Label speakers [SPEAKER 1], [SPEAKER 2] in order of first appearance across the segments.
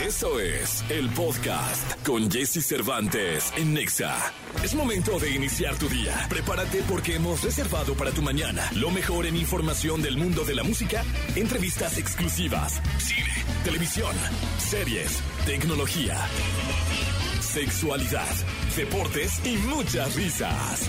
[SPEAKER 1] Eso es el podcast con Jesse Cervantes en Nexa. Es momento de iniciar tu día. Prepárate porque hemos reservado para tu mañana lo mejor en información del mundo de la música, entrevistas exclusivas, cine, televisión, series, tecnología, sexualidad, deportes y muchas risas.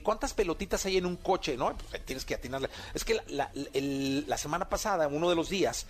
[SPEAKER 2] cuántas pelotitas hay en un coche, ¿no? Pues, tienes que atinarle. Es que la, semana pasada, uno de los días,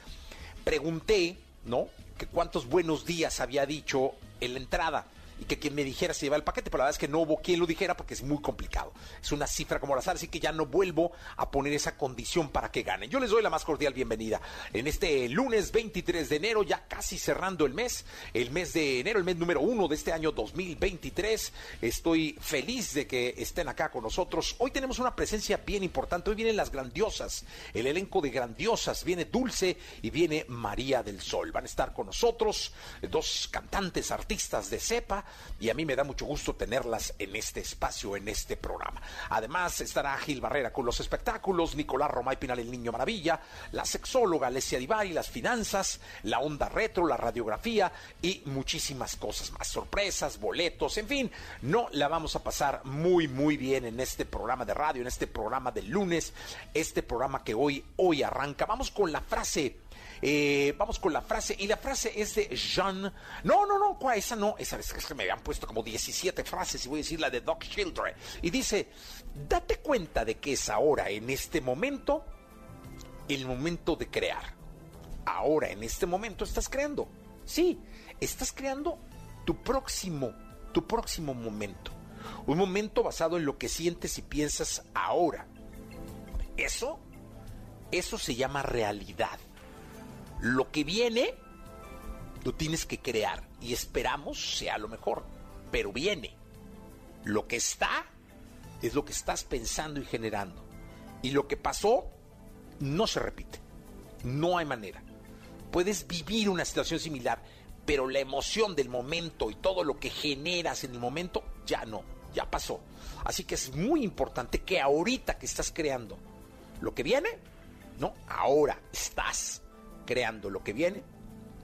[SPEAKER 2] pregunté, ¿no? Que cuántos buenos días había dicho en la entrada y que quien me dijera se lleva el paquete, pero la verdad es que no hubo quien lo dijera porque es muy complicado. Es una cifra como la sal, así que ya no vuelvo a poner esa condición para que ganen. Yo les doy la más cordial bienvenida en este lunes 23 de enero, ya casi cerrando el mes, el mes de enero, el mes número uno de este año 2023. Estoy feliz de que estén acá con nosotros. Hoy tenemos una presencia bien importante. Hoy vienen las grandiosas, el elenco de grandiosas. Viene Dulce y viene María del Sol. Van a estar con nosotros dos cantantes, artistas de cepa y a mí me da mucho gusto tenerlas en este espacio, en este programa. Además estará Gil Barrera con los espectáculos, Nicolás Romay Pinal el Niño Maravilla, la sexóloga Alessia Divari, las finanzas, la onda retro, la radiografía y muchísimas cosas más, sorpresas, boletos, en fin, no la vamos a pasar muy muy bien en este programa de radio, en este programa de lunes, este programa que hoy hoy arranca. Vamos con la frase eh, vamos con la frase, y la frase es de Jean. No, no, no, ¿cuál? Esa no, esa es que me habían puesto como 17 frases y voy a decir la de Doc Children. Y dice: Date cuenta de que es ahora, en este momento, el momento de crear. Ahora, en este momento, estás creando. Sí, estás creando tu próximo, tu próximo momento. Un momento basado en lo que sientes y piensas ahora. Eso, eso se llama realidad. Lo que viene lo tienes que crear y esperamos sea lo mejor, pero viene. Lo que está es lo que estás pensando y generando. Y lo que pasó no se repite. No hay manera. Puedes vivir una situación similar, pero la emoción del momento y todo lo que generas en el momento ya no, ya pasó. Así que es muy importante que ahorita que estás creando lo que viene, no, ahora estás creando lo que viene,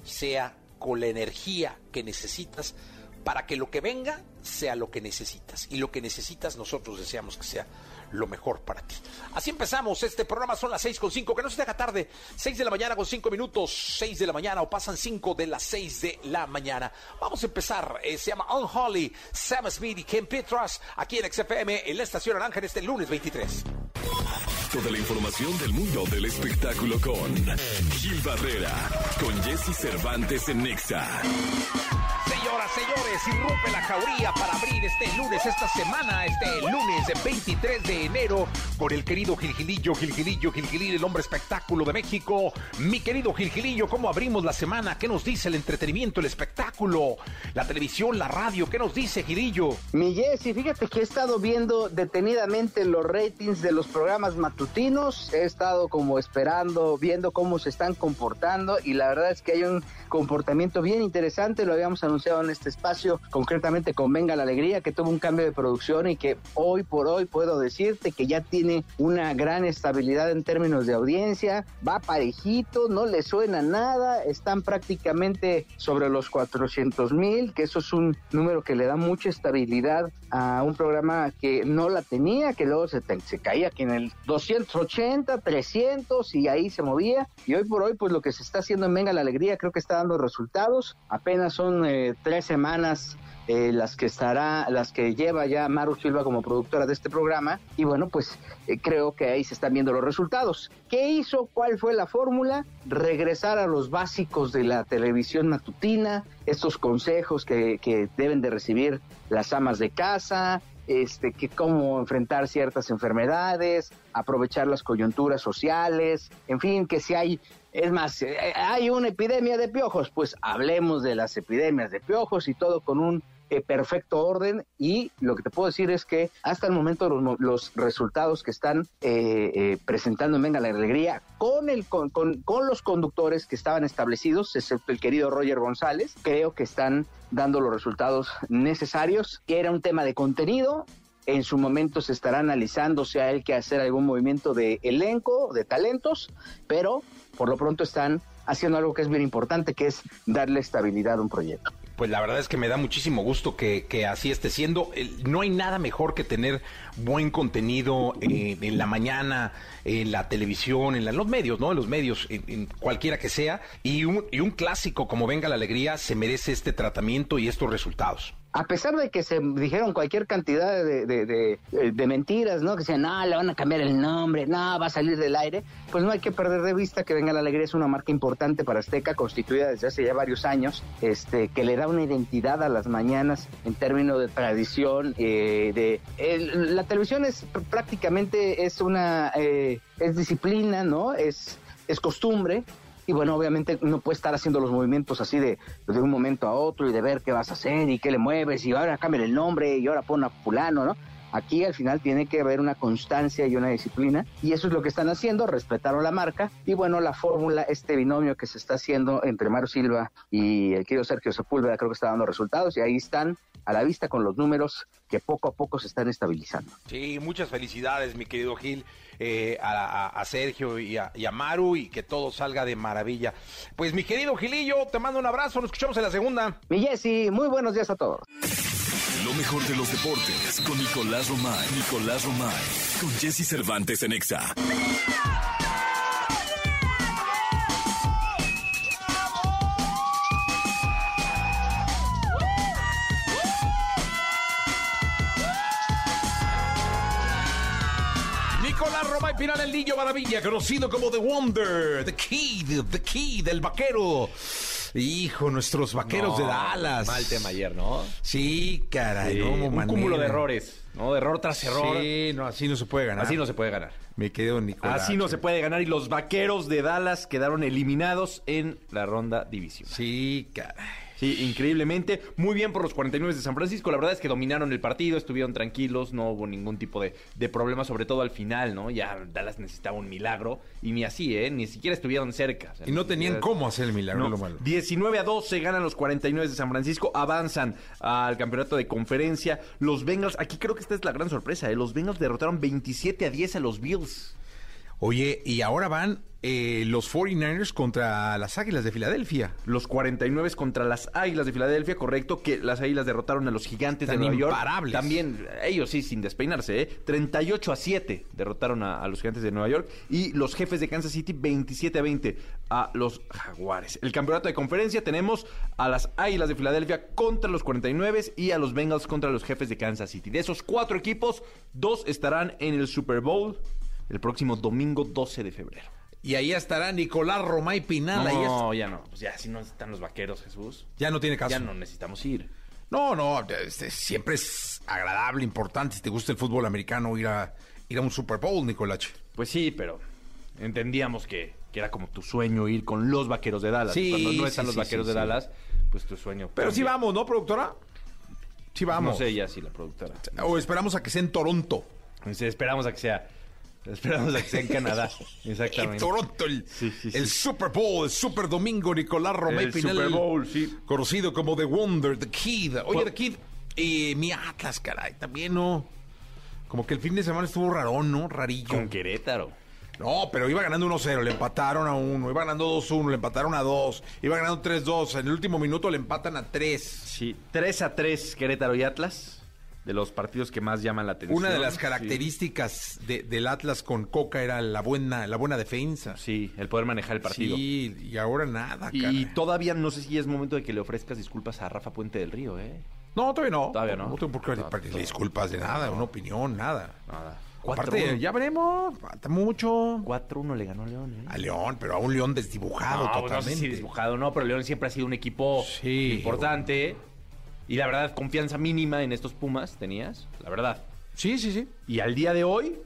[SPEAKER 2] sea con la energía que necesitas para que lo que venga sea lo que necesitas. Y lo que necesitas nosotros deseamos que sea lo mejor para ti. Así empezamos este programa, son las seis con cinco, que no se te haga tarde, 6 de la mañana con cinco minutos, 6 de la mañana o pasan 5 de las 6 de la mañana. Vamos a empezar, eh, se llama Unholy, Sam Smith y Ken Petras, aquí en XFM, en la Estación Naranja, este lunes 23.
[SPEAKER 1] Toda la información del mundo del espectáculo con Gil Barrera, con Jesse Cervantes en Nexa.
[SPEAKER 2] Señoras, señores, irrumpe la jauría para abrir este lunes, esta semana, este lunes 23 de enero, con el querido Gilgilillo, Gilgilillo, Gilgilillo, el hombre espectáculo de México. Mi querido Gilgilillo, ¿cómo abrimos la semana? ¿Qué nos dice el entretenimiento, el espectáculo, la televisión, la radio? ¿Qué nos dice Gilillo?
[SPEAKER 3] Mi Jessy, fíjate que he estado viendo detenidamente los ratings de los programas matutinos. He estado como esperando, viendo cómo se están comportando y la verdad es que hay un comportamiento bien interesante. Lo habíamos anunciado en este espacio, concretamente con Venga la Alegría, que tuvo un cambio de producción y que hoy por hoy puedo decirte que ya tiene una gran estabilidad en términos de audiencia, va parejito, no le suena nada, están prácticamente sobre los 400 mil, que eso es un número que le da mucha estabilidad a un programa que no la tenía, que luego se, se caía aquí en el 280, 300 y ahí se movía. Y hoy por hoy, pues lo que se está haciendo en Venga la Alegría creo que está dando resultados. Apenas son eh, tres semanas eh, las que estará, las que lleva ya Maru Silva como productora de este programa. Y bueno, pues eh, creo que ahí se están viendo los resultados. ¿Qué hizo? ¿Cuál fue la fórmula? Regresar a los básicos de la televisión matutina, estos consejos que, que deben de recibir las amas de casa, este, que cómo enfrentar ciertas enfermedades, aprovechar las coyunturas sociales, en fin, que si hay, es más, eh, hay una epidemia de piojos, pues hablemos de las epidemias de piojos y todo con un eh, perfecto orden y lo que te puedo decir es que hasta el momento los, resultados que están eh, eh, presentando en Venga la Alegría con, el, con, los conductores que estaban establecidos, excepto el querido Roger González, creo que están dando los resultados necesarios, era un tema de contenido, en su momento se estará analizando si hay que hacer algún movimiento de elenco, de talentos, pero por lo pronto están haciendo algo que es bien importante, que es darle estabilidad a un proyecto
[SPEAKER 2] pues la verdad es que me da muchísimo gusto que, así esté siendo. No hay nada mejor que tener buen contenido eh, en la mañana, en la televisión, en los medios, ¿no? En los medios, en, cualquiera que sea. Y un, y un clásico como Venga la Alegría se merece este tratamiento y estos resultados
[SPEAKER 3] a pesar de que se dijeron cualquier cantidad de, de, mentiras, ¿no? Que decían, no, le van a cambiar el nombre, no, va a salir del aire, pues no hay que perder de vista que Venga la Alegría es una marca importante para Azteca, constituida desde hace ya varios años, este, que le da una identidad a las mañanas en términos de tradición, eh, de... la televisión es prácticamente, es una... Eh, es disciplina, ¿no? Es, es costumbre, y bueno, obviamente no puede estar haciendo los movimientos así de, de un momento a otro y de ver qué vas a hacer y qué le mueves y ahora cambia el nombre y ahora pon a fulano, ¿no? Aquí al final tiene que haber una constancia y una disciplina y eso es lo que están haciendo, respetaron la marca y bueno, la fórmula, este binomio que se está haciendo entre Mario Silva y el querido Sergio Sepúlveda creo que está dando resultados y ahí están a la vista con los números que poco a poco se están estabilizando.
[SPEAKER 2] Sí, muchas felicidades mi querido Gil. Eh, a, Sergio y a, Maru y que todo salga de maravilla. Pues mi querido Gilillo, te mando un abrazo, nos escuchamos en la segunda.
[SPEAKER 3] Mi Jessy, muy buenos días a todos.
[SPEAKER 1] Lo mejor de los deportes con Nicolás Romay. Nicolás Romay. Con Jesse Cervantes en Exa.
[SPEAKER 2] Roma y Pinal el Niño Maravilla, conocido como The Wonder, The Kid, The Kid, el vaquero. Hijo, nuestros vaqueros de Dallas.
[SPEAKER 4] Mal tema ayer, ¿no?
[SPEAKER 2] Sí, caray,
[SPEAKER 4] Un cúmulo de errores, ¿no? De error tras error.
[SPEAKER 2] Sí, no, así no se puede ganar.
[SPEAKER 4] Así no se puede ganar.
[SPEAKER 2] Me quedo Nicolás.
[SPEAKER 4] Así no se puede ganar y los vaqueros de Dallas quedaron eliminados en la ronda división.
[SPEAKER 2] Sí, caray.
[SPEAKER 4] Sí, increíblemente. Muy bien por los 49 de San Francisco. La verdad es que dominaron el partido, estuvieron tranquilos, no hubo ningún tipo de, de problema, sobre todo al final, ¿no? Ya Dallas necesitaba un milagro y ni así, ¿eh? Ni siquiera estuvieron cerca.
[SPEAKER 2] y no tenían cómo hacer el milagro, lo malo.
[SPEAKER 4] 19 a 12 ganan los 49 de San Francisco, avanzan al campeonato de conferencia. Los Bengals, aquí creo que esta es la gran sorpresa, ¿eh? Los Bengals derrotaron 27 a 10 a los Bills.
[SPEAKER 2] Oye, y ahora van eh, los 49ers contra las Águilas de Filadelfia.
[SPEAKER 4] Los 49 contra las Águilas de Filadelfia, correcto, que las Águilas derrotaron a los Gigantes de Nueva York. También, ellos sí, sin despeinarse, ¿eh? 38 a 7 derrotaron a, los Gigantes de Nueva York. Y los jefes de Kansas City, 27 a 20 a los Jaguares. El campeonato de conferencia tenemos a las Águilas de Filadelfia contra los 49 y a los Bengals contra los jefes de Kansas City. De esos cuatro equipos, dos estarán en el Super Bowl el próximo domingo 12 de febrero.
[SPEAKER 2] Y ahí estará Nicolás Romay Pinal.
[SPEAKER 4] No, ya no. Pues ya si no están los vaqueros, Jesús.
[SPEAKER 2] Ya no tiene caso.
[SPEAKER 4] Ya no necesitamos ir.
[SPEAKER 2] No, no, este, siempre es agradable, importante, si te gusta el fútbol americano, ir a, ir a un Super Bowl, Nicolache.
[SPEAKER 4] Pues sí, pero entendíamos que, era como tu sueño ir con los vaqueros de Dallas. Sí, Cuando no están los vaqueros de Dallas, pues tu sueño.
[SPEAKER 2] Pero sí vamos, ¿no, productora? Sí vamos.
[SPEAKER 4] No sé ya si la productora.
[SPEAKER 2] o esperamos a que sea en Toronto.
[SPEAKER 4] esperamos a que sea Esperamos a que sea en Canadá. Exactamente.
[SPEAKER 2] En Toronto, el, el, Super Bowl, el Super Domingo, Nicolás Romay
[SPEAKER 4] El Super Bowl, sí.
[SPEAKER 2] Conocido como The Wonder, The Kid. Oye, The Kid, eh, mi Atlas, caray, también no. Como que el fin de semana estuvo rarón, ¿no? Rarillo.
[SPEAKER 4] Con Querétaro.
[SPEAKER 2] No, pero iba ganando 1-0, le empataron a 1, iba ganando 2-1, le empataron a 2, iba ganando 3-2, en el último minuto le empatan a 3.
[SPEAKER 4] Sí, 3 a 3 Querétaro y Atlas. De los partidos que más llaman la atención.
[SPEAKER 2] Una de las características del Atlas con Coca era la buena, la buena defensa.
[SPEAKER 4] Sí, el poder manejar el partido.
[SPEAKER 2] Sí, y ahora nada,
[SPEAKER 4] Y todavía no sé si es momento de que le ofrezcas disculpas a Rafa Puente del Río, ¿eh?
[SPEAKER 2] No, todavía no.
[SPEAKER 4] Todavía no.
[SPEAKER 2] No tengo por qué disculpas de nada, una opinión, nada.
[SPEAKER 4] Nada.
[SPEAKER 2] Aparte, ya veremos, falta mucho.
[SPEAKER 4] 4-1 le ganó a León, ¿eh?
[SPEAKER 2] A León, pero a un León desdibujado no, totalmente.
[SPEAKER 4] No sé si desdibujado, no, pero León siempre ha sido un equipo importante. Y la verdad, confianza mínima en estos Pumas tenías, la verdad.
[SPEAKER 2] Sí, sí, sí.
[SPEAKER 4] Y al día de hoy,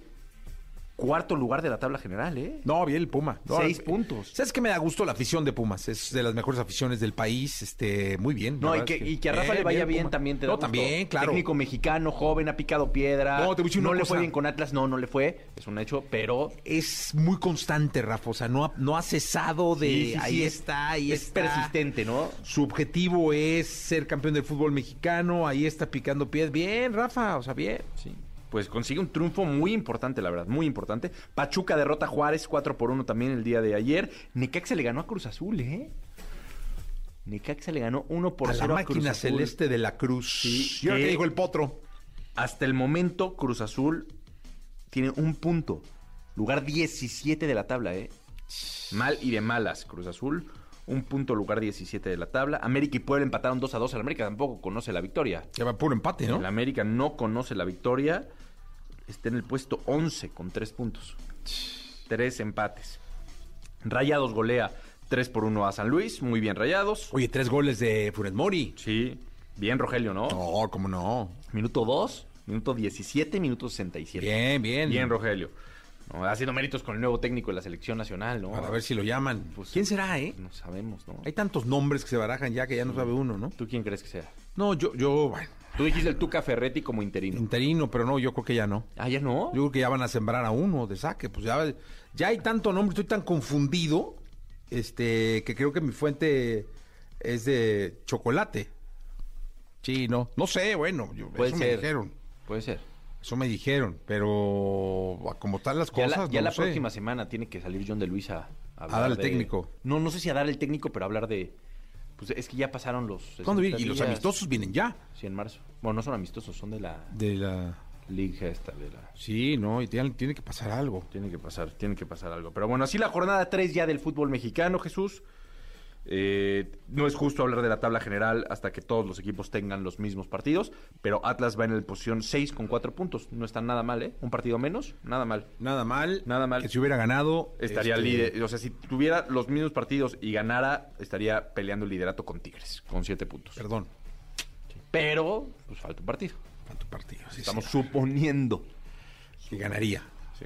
[SPEAKER 4] cuarto lugar de la tabla general, ¿eh?
[SPEAKER 2] No, bien el Puma.
[SPEAKER 4] Seis puntos.
[SPEAKER 2] ¿Sabes qué me da gusto la afición de Pumas? Es de las mejores aficiones del país, este, muy bien.
[SPEAKER 4] No, y que, a Rafa le vaya bien, también te da
[SPEAKER 2] No, también, claro.
[SPEAKER 4] Técnico mexicano, joven, ha picado piedra. No, te voy a decir No le fue bien con Atlas, no, no le fue, es un hecho, pero...
[SPEAKER 2] Es muy constante, Rafa, o sea, no ha, no ha cesado de... ahí está, ahí
[SPEAKER 4] es persistente, ¿no?
[SPEAKER 2] Su objetivo es ser campeón del fútbol mexicano, ahí está picando piedra. Bien, Rafa, o sea, bien.
[SPEAKER 4] Sí pues consigue un triunfo muy importante, la verdad, muy importante. Pachuca derrota a Juárez 4 por 1 también el día de ayer. Necaxa le ganó a Cruz Azul, ¿eh? Necaxa le ganó 1 por 0
[SPEAKER 2] a la máquina celeste de la Cruz.
[SPEAKER 4] Sí, Yo que digo el potro. Hasta el momento Cruz Azul tiene un punto. Lugar 17 de la tabla, ¿eh? Mal y de malas Cruz Azul un punto lugar 17 de la tabla. América y Puebla empataron 2 a 2. El América tampoco conoce la victoria.
[SPEAKER 2] Ya va puro empate, ¿no?
[SPEAKER 4] El América no conoce la victoria. Está en el puesto 11 con 3 puntos. Tres empates. Rayados golea 3 por 1 a San Luis. Muy bien rayados.
[SPEAKER 2] Oye, tres goles de Furet Mori.
[SPEAKER 4] Sí. Bien, Rogelio, ¿no?
[SPEAKER 2] No, cómo no.
[SPEAKER 4] Minuto 2, minuto 17, minuto 67.
[SPEAKER 2] Bien, bien.
[SPEAKER 4] Bien, Rogelio. Haciendo méritos con el nuevo técnico de la selección nacional, ¿no?
[SPEAKER 2] Para ver si lo llaman. Pues, ¿Quién será, eh?
[SPEAKER 4] No sabemos, ¿no?
[SPEAKER 2] Hay tantos nombres que se barajan ya que ya no sabe uno, ¿no?
[SPEAKER 4] ¿Tú quién crees que sea?
[SPEAKER 2] No, yo, yo, bueno.
[SPEAKER 4] Tú dijiste el Tuca Ferretti como interino.
[SPEAKER 2] Interino, pero no, yo creo que ya no.
[SPEAKER 4] Ah, ya no.
[SPEAKER 2] Yo creo que ya van a sembrar a uno de saque. Pues ya, ya hay tanto nombre, estoy tan confundido, este, que creo que mi fuente es de chocolate. Sí, no. No sé, bueno,
[SPEAKER 4] Puede ser. Puede ser.
[SPEAKER 2] Eso me dijeron, pero como están las cosas.
[SPEAKER 4] Ya la, próxima semana tiene que salir John de Luis a,
[SPEAKER 2] a, dar el técnico.
[SPEAKER 4] No, no sé si a dar el técnico, pero hablar de. Pues es que ya pasaron los.
[SPEAKER 2] ¿Cuándo vienen? Y los amistosos vienen ya.
[SPEAKER 4] Sí, en marzo. Bueno, no son amistosos, son de la.
[SPEAKER 2] De la.
[SPEAKER 4] Liga esta, de la.
[SPEAKER 2] Sí, no, y tiene, tiene que pasar algo.
[SPEAKER 4] Tiene que pasar, tiene que pasar algo. Pero bueno, así la jornada 3 ya del fútbol mexicano, Jesús. Eh, no es justo hablar de la tabla general hasta que todos los equipos tengan los mismos partidos, pero Atlas va en la posición 6 con 4 puntos. No está nada mal, ¿eh? Un partido menos, nada mal.
[SPEAKER 2] Nada mal.
[SPEAKER 4] Nada mal.
[SPEAKER 2] Que si hubiera ganado...
[SPEAKER 4] Estaría este, líder. O sea, si tuviera los mismos partidos y ganara, estaría peleando el liderato con Tigres, con 7 puntos.
[SPEAKER 2] Perdón.
[SPEAKER 4] Pero, pues falta un partido.
[SPEAKER 2] Falta un partido,
[SPEAKER 4] Estamos suponiendo.
[SPEAKER 2] Que ganaría.
[SPEAKER 4] Sí.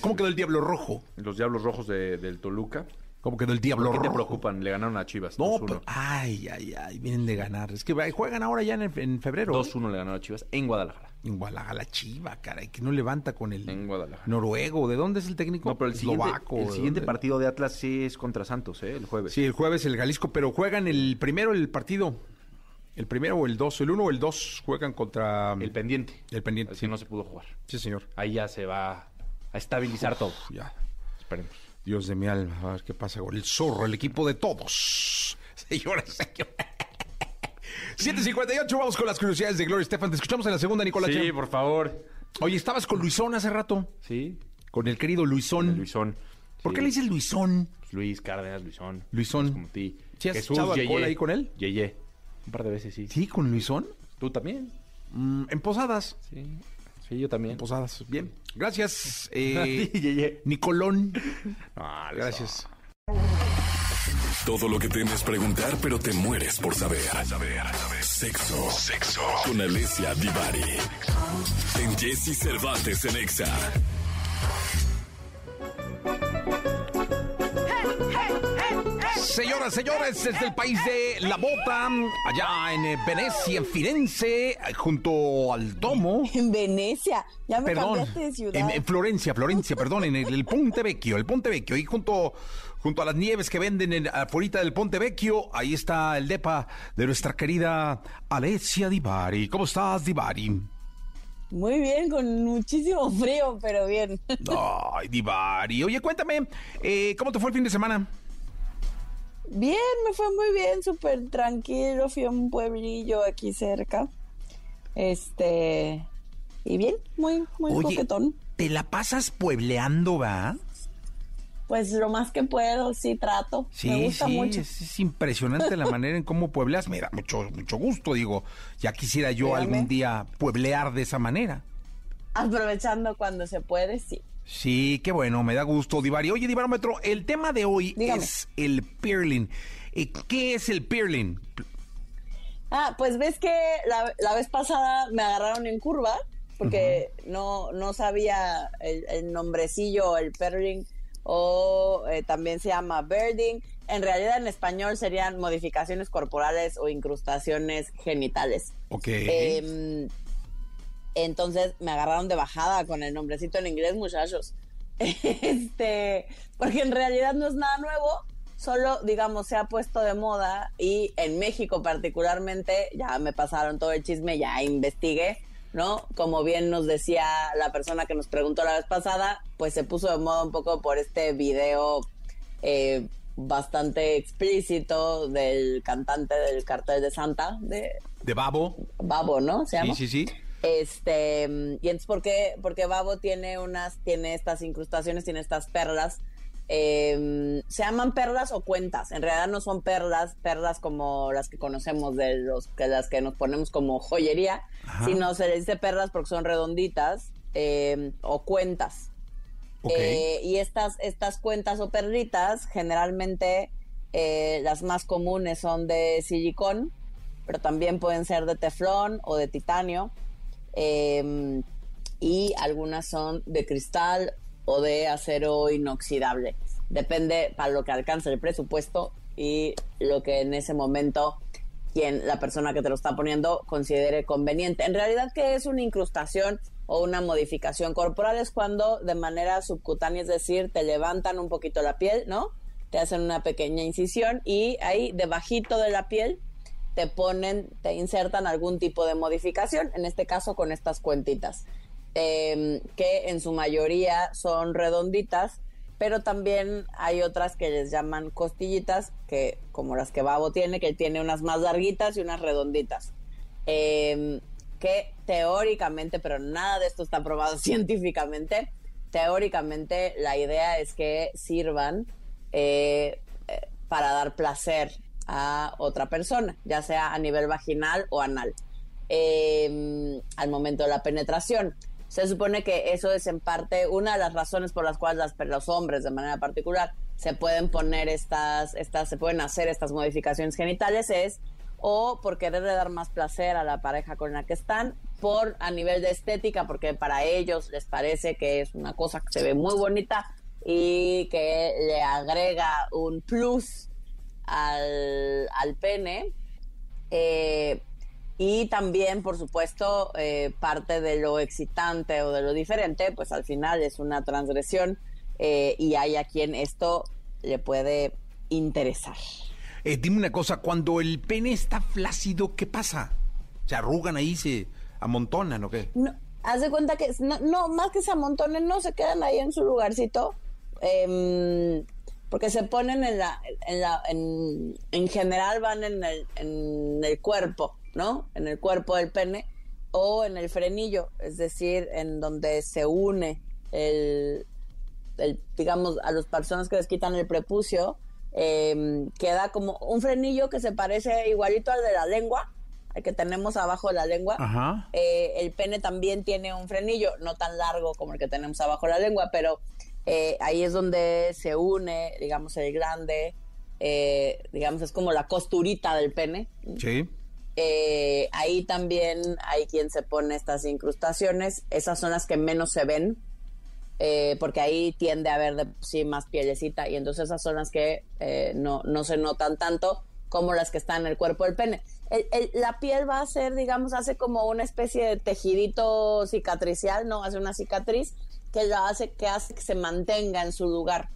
[SPEAKER 2] ¿Cómo quedó el Diablo Rojo?
[SPEAKER 4] Los Diablos Rojos del Toluca.
[SPEAKER 2] ¿Cómo quedó el Diablo
[SPEAKER 4] ¿Por qué te preocupan? Le ganaron a Chivas.
[SPEAKER 2] No, pero, ay, ay, ay, vienen de ganar. Es que juegan ahora ya en, febrero.
[SPEAKER 4] 2-1 le ganaron a Chivas en Guadalajara.
[SPEAKER 2] En Guadalajara, Chiva, caray, que no levanta con el
[SPEAKER 4] en Guadalajara.
[SPEAKER 2] noruego. ¿De dónde es el técnico?
[SPEAKER 4] No, pero el siguiente, el siguiente partido de Atlas sí es contra Santos, ¿eh? El jueves.
[SPEAKER 2] Sí, el jueves el Jalisco, pero juegan el primero el partido. El primero o el dos, el uno o el dos juegan contra...
[SPEAKER 4] El pendiente.
[SPEAKER 2] El pendiente.
[SPEAKER 4] Así no se pudo jugar.
[SPEAKER 2] Sí, señor.
[SPEAKER 4] Ahí ya se va a estabilizar todo.
[SPEAKER 2] Ya.
[SPEAKER 4] Esperemos.
[SPEAKER 2] Dios de mi alma, a ver qué pasa con el zorro, el equipo de todos. Señoras, señores. 7.58, vamos con las curiosidades de Gloria Estefan. Te escuchamos en la segunda, Nicolás.
[SPEAKER 4] Sí, por favor.
[SPEAKER 2] Oye, estabas con Luisón hace rato.
[SPEAKER 4] Sí.
[SPEAKER 2] Con el querido Luisón.
[SPEAKER 4] Luisón.
[SPEAKER 2] ¿Por qué le dices Luisón?
[SPEAKER 4] Luis Cárdenas, Luisón.
[SPEAKER 2] Luisón.
[SPEAKER 4] como ti.
[SPEAKER 2] ¿Sí has echado alcohol ahí con él?
[SPEAKER 4] Yeye. Un par de veces, sí.
[SPEAKER 2] ¿Sí, con Luisón?
[SPEAKER 4] ¿Tú también?
[SPEAKER 2] Mm, en Posadas.
[SPEAKER 4] Sí. Sí, yo también.
[SPEAKER 2] Posadas. Bien. Gracias, eh, Nicolón.
[SPEAKER 4] Ah, gracias.
[SPEAKER 1] Todo lo que temes preguntar, pero te mueres por saber. Sexo. Sexo. Con Alessia Divari. En Jesse Cervantes en Exa.
[SPEAKER 2] Señoras, señores, desde el país de La Bota, allá en eh, Venecia, en Firenze, junto al Domo.
[SPEAKER 5] En Venecia, ya me
[SPEAKER 2] perdón,
[SPEAKER 5] cambiaste de ciudad.
[SPEAKER 2] En, Florencia, Florencia, perdón, en el, Ponte Vecchio, el Ponte Vecchio, y junto, junto a las nieves que venden en, afuera del Ponte Vecchio, ahí está el depa de nuestra querida Alessia Divari. ¿Cómo estás, Divari?
[SPEAKER 5] Muy bien, con muchísimo frío, pero bien.
[SPEAKER 2] Ay, Divari. Oye, cuéntame, eh, ¿cómo te fue el fin de semana?
[SPEAKER 5] Bien, me fue muy bien, súper tranquilo. Fui a un pueblillo aquí cerca. Este, y bien, muy, muy Oye,
[SPEAKER 2] ¿Te la pasas puebleando, va?
[SPEAKER 5] Pues lo más que puedo, sí trato. Sí, Me gusta sí, mucho.
[SPEAKER 2] Es, impresionante la manera en cómo puebleas. Mira, mucho, mucho gusto, digo. Ya quisiera yo algún día pueblear de esa manera.
[SPEAKER 5] Aprovechando cuando se puede, sí.
[SPEAKER 2] Sí, qué bueno, me da gusto, Divari. Oye, Divarómetro, el tema de hoy es el peerling. Eh, ¿Qué es el peerling?
[SPEAKER 5] Ah, pues ves que la, vez pasada me agarraron en curva porque no, no sabía el, el nombrecillo, el peerling o eh, también se llama birding. En realidad en español serían modificaciones corporales o incrustaciones genitales.
[SPEAKER 2] Ok.
[SPEAKER 5] Em, entonces me agarraron de bajada con el nombrecito en inglés, muchachos. este, porque en realidad no es nada nuevo, solo, digamos, se ha puesto de moda y en México particularmente, ya me pasaron todo el chisme, ya investigué ¿no? Como bien nos decía la persona que nos preguntó la vez pasada, pues se puso de moda un poco por este video eh, bastante explícito del cantante del cartel de Santa, de...
[SPEAKER 2] De Babo.
[SPEAKER 5] Babo, ¿no? ¿Se llama?
[SPEAKER 2] Sí, sí, sí.
[SPEAKER 5] Este, y entonces, ¿por qué? Porque Babo tiene unas, tiene estas incrustaciones, tiene estas perlas eh, se llaman perlas o cuentas. En realidad no son perlas, perlas como las que conocemos de los que las que nos ponemos como joyería, sino se les dice perlas porque son redonditas em, o cuentas. Eh, y estas, estas cuentas o perlitas, generalmente eh, las más comunes son de silicón, pero también pueden ser de teflón o de titanio. Em, y algunas son de cristal o de acero inoxidable. Depende para lo que alcance el presupuesto y lo que en ese momento quien la persona que te lo está poniendo considere conveniente. En realidad, ¿qué es una incrustación o una modificación corporal? Es cuando de manera subcutánea, es decir, te levantan un poquito la piel, ¿no? Te hacen una pequeña incisión y ahí debajito de la piel te ponen, te insertan algún tipo de modificación, en este caso con estas cuentitas. Em, que en su mayoría son redonditas, pero también hay otras que les llaman costillitas, que como las que Babo tiene, que tiene unas más larguitas y unas redonditas. Em, que teóricamente, pero nada de esto está probado científicamente, teóricamente la idea es que sirvan eh, eh, para dar placer a otra persona, ya sea a nivel vaginal o anal, em, al momento de la penetración. Se supone que eso es en parte una de las razones por las cuales los hombres de manera particular se pueden poner estas, estas, se pueden hacer estas modificaciones genitales es o por quererle dar más placer a la pareja con la que están, por a nivel de estética, porque para ellos les parece que es una cosa que se ve muy bonita y que le agrega un plus al, al pene. Eh, y también, por supuesto, eh, parte de lo excitante o de lo diferente, pues al final es una transgresión eh, y hay a quien esto le puede interesar.
[SPEAKER 2] Eh, dime una cosa, cuando el pene está flácido, ¿qué pasa? ¿Se arrugan ahí, se amontonan o qué?
[SPEAKER 5] No, haz de cuenta que, no, más que se amontonen, no se quedan ahí en su lugarcito, em, porque se ponen en la, en la, en, en general van en el, en el cuerpo ¿no? En el cuerpo del pene o en el frenillo, es decir, en donde se une el, digamos, a las personas que les quitan el prepucio, em, queda como un frenillo que se parece igualito al de la lengua, al que tenemos abajo de la lengua. Eh, el pene también tiene un frenillo, no tan largo como el que tenemos abajo de la lengua, pero eh, ahí es donde se une, digamos, el grande, eh, digamos, es como la costurita del pene.
[SPEAKER 2] Sí.
[SPEAKER 5] Eh, ahí también hay quien se pone estas incrustaciones. Esas son las que menos se ven, eh, porque ahí tiende a haber de sí más pielecita y entonces esas son las que eh, no, no se notan tanto como las que están en el cuerpo del pene. la piel va a ser, digamos, hace como una especie de tejidito cicatricial, ¿no? Hace una cicatriz que hace que hace que se mantenga en su lugar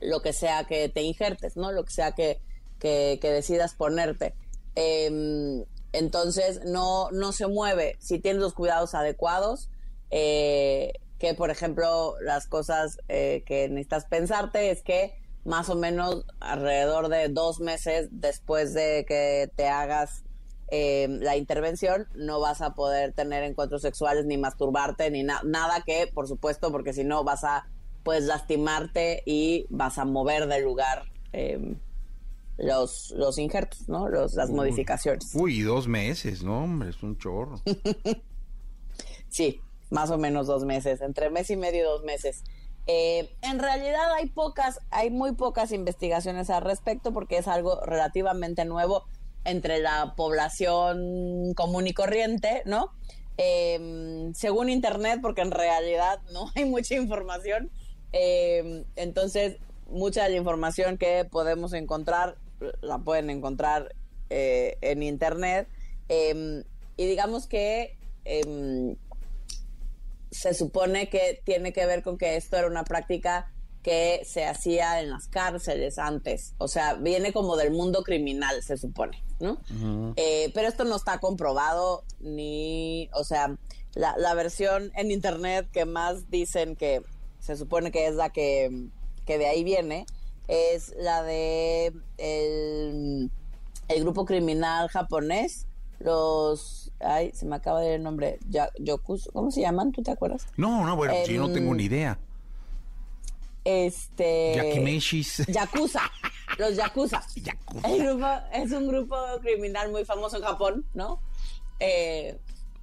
[SPEAKER 5] lo que sea que te injertes, ¿no? Lo que sea que, que decidas ponerte. Em, entonces no, no se mueve. Si tienes los cuidados adecuados, eh, que por ejemplo las cosas eh, que necesitas pensarte es que más o menos alrededor de dos meses después de que te hagas eh, la intervención, no vas a poder tener encuentros sexuales ni masturbarte ni nada que, por supuesto, porque si no vas a pues lastimarte y vas a mover del lugar em, los, los injertos, ¿no? Los, las modificaciones.
[SPEAKER 2] Uy, dos meses, ¿no? Hombre, es un chorro.
[SPEAKER 5] sí, más o menos dos meses, entre mes y medio y dos meses. Eh, en realidad hay pocas, hay muy pocas investigaciones al respecto porque es algo relativamente nuevo entre la población común y corriente, ¿no? Em, según Internet, porque en realidad no hay mucha información. Em, entonces, mucha de la información que podemos encontrar la pueden encontrar eh, en Internet. Em, y digamos que se supone que tiene que ver con que esto era una práctica que se hacía en las cárceles antes. O sea, viene como del mundo criminal, se supone, ¿no? Eh, pero esto no está comprobado ni, o sea, la, versión en internet que más dicen que se supone que es la que, que de ahí viene, es la de el, el grupo criminal japonés, los ay, se me acaba de ir el nombre, Yokus, ¿cómo se llaman? ¿Tú te acuerdas?
[SPEAKER 2] No, no, bueno, yo no tengo ni idea.
[SPEAKER 5] Este.
[SPEAKER 2] Yakimeshis.
[SPEAKER 5] Yakuza. Los Yakuza. Yakuza. es un grupo criminal muy famoso en Japón, ¿no? Eh,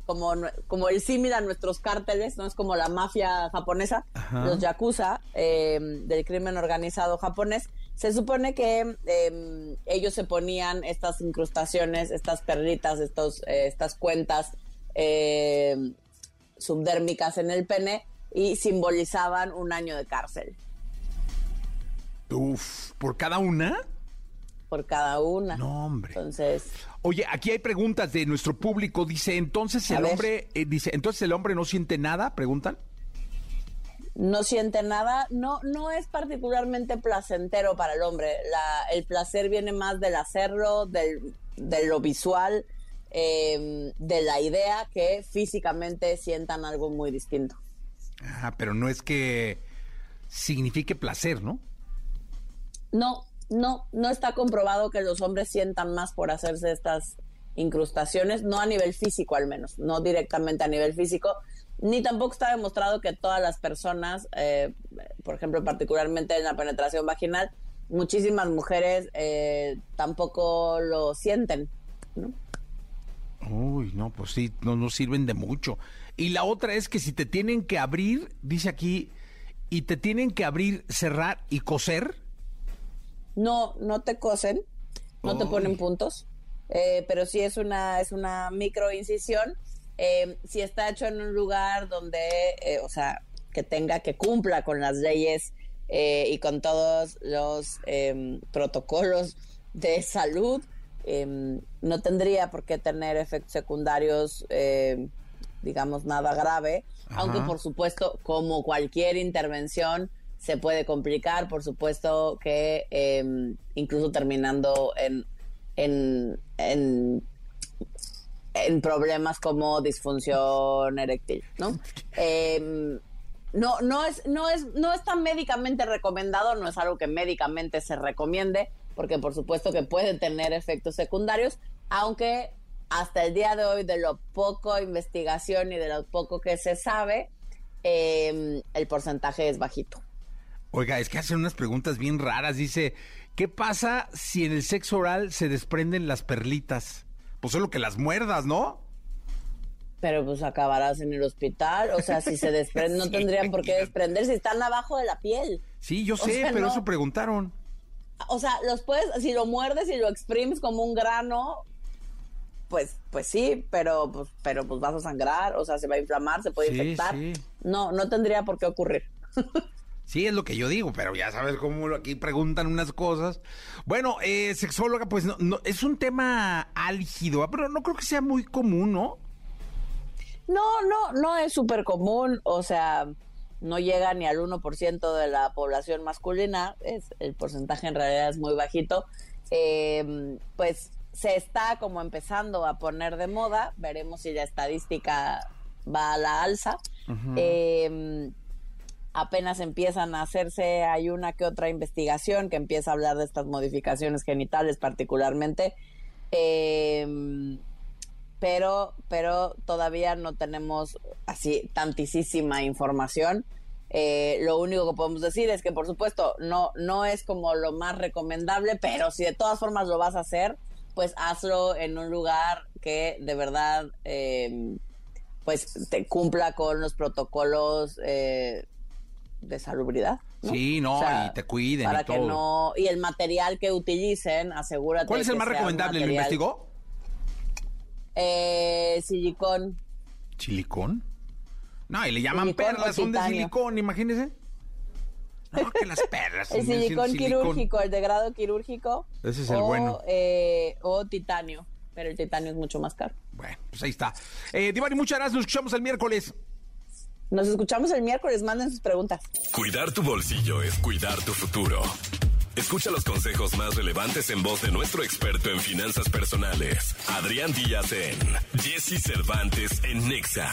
[SPEAKER 5] como, como el símil a nuestros cárteles, ¿no? Es como la mafia japonesa, los Yakuza, eh, del crimen organizado japonés. Se supone que em, ellos se ponían estas incrustaciones, estas perlitas, estos, eh, estas cuentas em, subdérmicas en el pene y simbolizaban un año de cárcel.
[SPEAKER 2] Uf, ¿por cada una?
[SPEAKER 5] Por cada una.
[SPEAKER 2] No, hombre.
[SPEAKER 5] Entonces.
[SPEAKER 2] Oye, aquí hay preguntas de nuestro público. Dice, entonces el hombre, eh, dice, entonces el hombre no siente nada, preguntan.
[SPEAKER 5] No siente nada, no, no es particularmente placentero para el hombre. La, el placer viene más del hacerlo, del, de lo visual, em, de la idea que físicamente sientan algo muy distinto.
[SPEAKER 2] Ah, pero no es que signifique placer, ¿no?
[SPEAKER 5] No, no, no está comprobado que los hombres sientan más por hacerse estas incrustaciones, no a nivel físico al menos, no directamente a nivel físico, ni tampoco está demostrado que todas las personas, eh, por ejemplo, particularmente en la penetración vaginal, muchísimas mujeres eh, tampoco lo sienten, ¿no?
[SPEAKER 2] Uy, no, pues sí, no nos sirven de mucho. Y la otra es que si te tienen que abrir, dice aquí, y te tienen que abrir, cerrar y coser,
[SPEAKER 5] no, no te cosen, no te ponen puntos, eh, pero sí es una, es una micro incisión. Eh, si está hecho en un lugar donde, eh, o sea, que tenga, que cumpla con las leyes y con todos los em, protocolos de salud, em, no tendría por qué tener efectos secundarios, em, digamos, nada grave, aunque por supuesto, como cualquier intervención, se puede complicar, por supuesto que em, incluso terminando en, en, en, problemas como disfunción eréctil, ¿no? Em, no, no es, no es, no es tan médicamente recomendado, no es algo que médicamente se recomiende, porque por supuesto que puede tener efectos secundarios, aunque hasta el día de hoy, de lo poco investigación y de lo poco que se sabe, em, el porcentaje es bajito.
[SPEAKER 2] Oiga, es que hacen unas preguntas bien raras. Dice, ¿qué pasa si en el sexo oral se desprenden las perlitas? Pues solo que las muerdas, ¿no?
[SPEAKER 5] Pero pues acabarás en el hospital. O sea, si se desprenden, no tendrían por qué desprenderse. Están abajo de la piel.
[SPEAKER 2] Sí, yo sé, pero eso preguntaron.
[SPEAKER 5] O sea, los puedes, si lo muerdes y lo exprimes como un grano, pues, pues sí, pero pues, pero pues vas a sangrar, o sea, se va a inflamar, se puede infectar. No, no tendría por qué ocurrir.
[SPEAKER 2] Sí, es lo que yo digo, pero ya sabes cómo aquí preguntan unas cosas. Bueno, eh, sexóloga, pues no, es un tema álgido, ¿ah? pero no creo que sea muy común, ¿no?
[SPEAKER 5] No, no, no es súper común, o sea, no llega ni al 1% de la población masculina, es, el porcentaje en realidad es muy bajito. Em, pues se está como empezando a poner de moda, veremos si la estadística va a la alza apenas empiezan a hacerse, hay una que otra investigación que empieza a hablar de estas modificaciones genitales particularmente. Em, pero, pero todavía no tenemos así tantísima información. Eh, lo único que podemos decir es que, por supuesto, no, no es como lo más recomendable, pero si de todas formas lo vas a hacer, pues hazlo en un lugar que de verdad em, pues te cumpla con los protocolos eh, de salubridad.
[SPEAKER 2] Sí, no, y te cuiden
[SPEAKER 5] para
[SPEAKER 2] y
[SPEAKER 5] que no y el material que utilicen, asegúrate.
[SPEAKER 2] ¿Cuál es el más recomendable? ¿Lo investigó?
[SPEAKER 5] Eh, silicón.
[SPEAKER 2] ¿Silicón? No, y le llaman perlas, son de silicón, imagínese. No, que las perlas.
[SPEAKER 5] el silicón, quirúrgico, el de grado quirúrgico.
[SPEAKER 2] Ese es el bueno.
[SPEAKER 5] Eh, o titanio, pero el titanio es mucho más caro.
[SPEAKER 2] Bueno, pues ahí está. Eh, Divari, muchas gracias. Nos escuchamos el miércoles.
[SPEAKER 5] Nos escuchamos el miércoles. Manden sus preguntas.
[SPEAKER 1] Cuidar tu bolsillo es cuidar tu futuro. Escucha los consejos más relevantes en voz de nuestro experto en finanzas personales, Adrián Díaz en Jesse Cervantes en Nexa.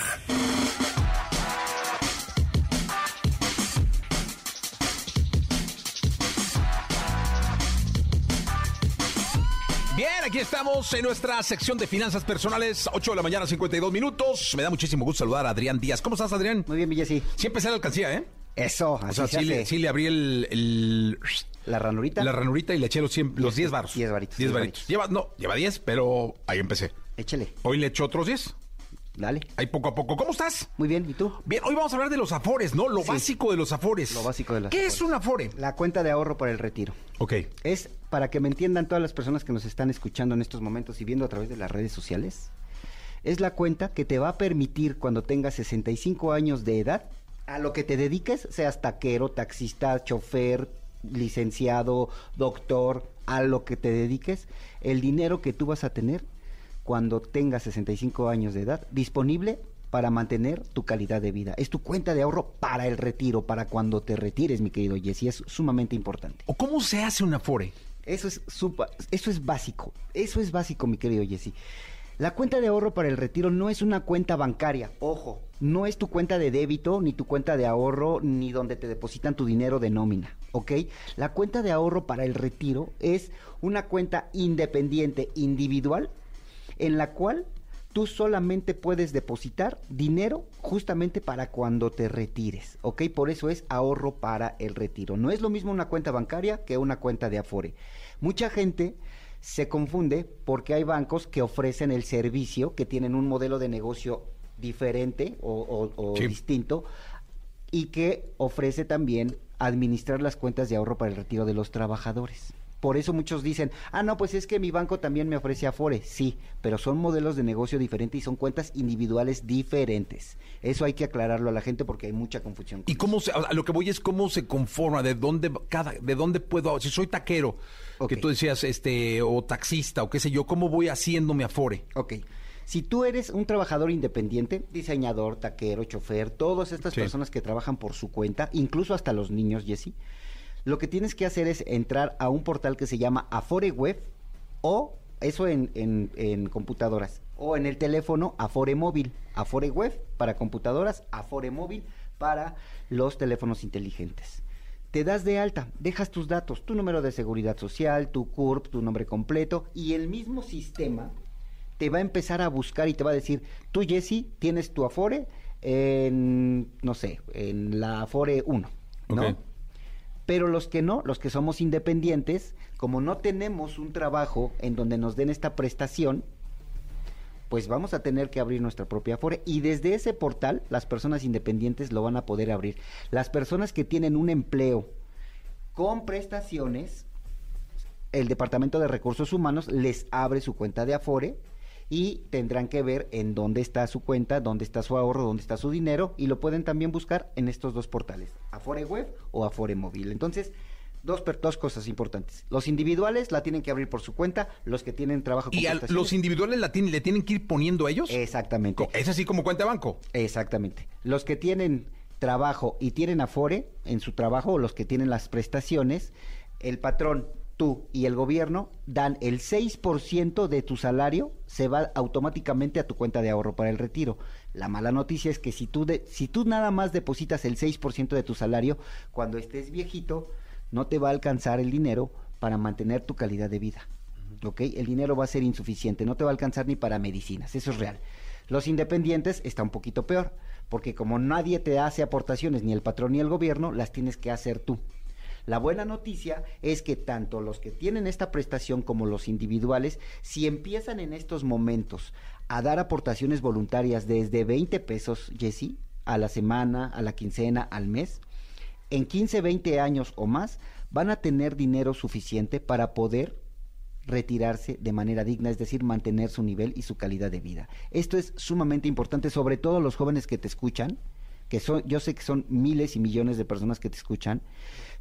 [SPEAKER 2] Aquí estamos en nuestra sección de finanzas personales, 8 de la mañana, 52 minutos. Me da muchísimo gusto saludar a Adrián Díaz. ¿Cómo estás, Adrián?
[SPEAKER 6] Muy bien, Villasi.
[SPEAKER 2] Siempre sale la alcancía, ¿eh?
[SPEAKER 6] Eso,
[SPEAKER 2] así o sea, sí, le, abrí el,
[SPEAKER 6] La ranurita.
[SPEAKER 2] La ranurita y le eché los, 10 baros.
[SPEAKER 6] 10 varitos.
[SPEAKER 2] 10 varitos. Lleva, no, lleva 10, pero ahí empecé.
[SPEAKER 6] Échale.
[SPEAKER 2] Hoy le echo otros 10.
[SPEAKER 6] Dale.
[SPEAKER 2] Ahí poco a poco. ¿Cómo estás?
[SPEAKER 6] Muy bien, ¿y tú?
[SPEAKER 2] Bien, hoy vamos a hablar de los afores, ¿no? Lo básico de los afores.
[SPEAKER 6] Lo básico de los
[SPEAKER 2] ¿Qué es un afore?
[SPEAKER 6] La cuenta de ahorro para el retiro.
[SPEAKER 2] Ok.
[SPEAKER 6] Es para que me entiendan todas las personas que nos están escuchando en estos momentos y viendo a través de las redes sociales. Es la cuenta que te va a permitir cuando tengas 65 años de edad, a lo que te dediques, seas taquero, taxista, chofer, licenciado, doctor, a lo que te dediques, el dinero que tú vas a tener cuando tengas 65 años de edad disponible para mantener tu calidad de vida. Es tu cuenta de ahorro para el retiro, para cuando te retires, mi querido Jesse. Es sumamente importante.
[SPEAKER 2] ¿O cómo se hace un Afore?
[SPEAKER 6] Eso es, eso es básico. Eso es básico, mi querido Jesse. La cuenta de ahorro para el retiro no es una cuenta bancaria. Ojo, no es tu cuenta de débito, ni tu cuenta de ahorro, ni donde te depositan tu dinero de nómina. ¿Ok? La cuenta de ahorro para el retiro es una cuenta independiente, individual, en la cual tú solamente puedes depositar dinero justamente para cuando te retires, ¿ok? Por eso es ahorro para el retiro. No es lo mismo una cuenta bancaria que una cuenta de Afore. Mucha gente se confunde porque hay bancos que ofrecen el servicio, que tienen un modelo de negocio diferente o, distinto y que ofrece también administrar las cuentas de ahorro para el retiro de los trabajadores. Por eso muchos dicen, ah, no, pues es que mi banco también me ofrece Afore. Sí, pero son modelos de negocio diferentes y son cuentas individuales diferentes. Eso hay que aclararlo a la gente porque hay mucha confusión.
[SPEAKER 2] ¿Y cómo se, a lo que voy es cómo se conforma, de dónde cada, de dónde puedo, si soy taquero, que tú decías, este, o taxista, o qué sé yo, ¿cómo voy haciéndome Afore?
[SPEAKER 6] Ok. Si tú eres un trabajador independiente, diseñador, taquero, chofer, todas estas personas que trabajan por su cuenta, incluso hasta los niños, Jesse, lo que tienes que hacer es entrar a un portal que se llama Afore Web o eso en, en, computadoras o en el teléfono Afore Móvil. Afore Web para computadoras, Afore Móvil para los teléfonos inteligentes. Te das de alta, dejas tus datos, tu número de seguridad social, tu CURP, tu nombre completo y el mismo sistema te va a empezar a buscar y te va a decir, tú Jesse tienes tu Afore en, no sé, en la Afore 1, ¿no? Pero los que no, los que somos independientes, como no tenemos un trabajo en donde nos den esta prestación, pues vamos a tener que abrir nuestra propia Afore y desde ese portal las personas independientes lo van a poder abrir. Las personas que tienen un empleo con prestaciones, el Departamento de Recursos Humanos les abre su cuenta de Afore y tendrán que ver en dónde está su cuenta, dónde está su ahorro, dónde está su dinero y lo pueden también buscar en estos dos portales, Afore Web o Afore Móvil. Entonces, dos, dos cosas importantes. Los individuales la tienen que abrir por su cuenta, los que tienen trabajo
[SPEAKER 2] con ¿Y los individuales la tienen, le tienen que ir poniendo ellos?
[SPEAKER 6] Exactamente.
[SPEAKER 2] ¿Es así como cuenta de banco?
[SPEAKER 6] Exactamente. Los que tienen trabajo y tienen Afore en su trabajo o los que tienen las prestaciones, el patrón tú y el gobierno dan el 6% de tu salario, se va automáticamente a tu cuenta de ahorro para el retiro. La mala noticia es que si tú, de, si tú nada más depositas el 6% de tu salario, cuando estés viejito, no te va a alcanzar el dinero para mantener tu calidad de vida. ¿ok? El dinero va a ser insuficiente, no te va a alcanzar ni para medicinas, eso es real. Los independientes está un poquito peor, porque como nadie te hace aportaciones, ni el patrón ni el gobierno, las tienes que hacer tú. La buena noticia es que tanto los que tienen esta prestación como los individuales, si empiezan en estos momentos a dar aportaciones voluntarias desde 20 pesos, Jesse, a la semana, a la quincena, al mes, en 15, 20 años o más, van a tener dinero suficiente para poder retirarse de manera digna, es decir, mantener su nivel y su calidad de vida. Esto es sumamente importante, sobre todo los jóvenes que te escuchan, que son, yo sé que son miles y millones de personas que te escuchan.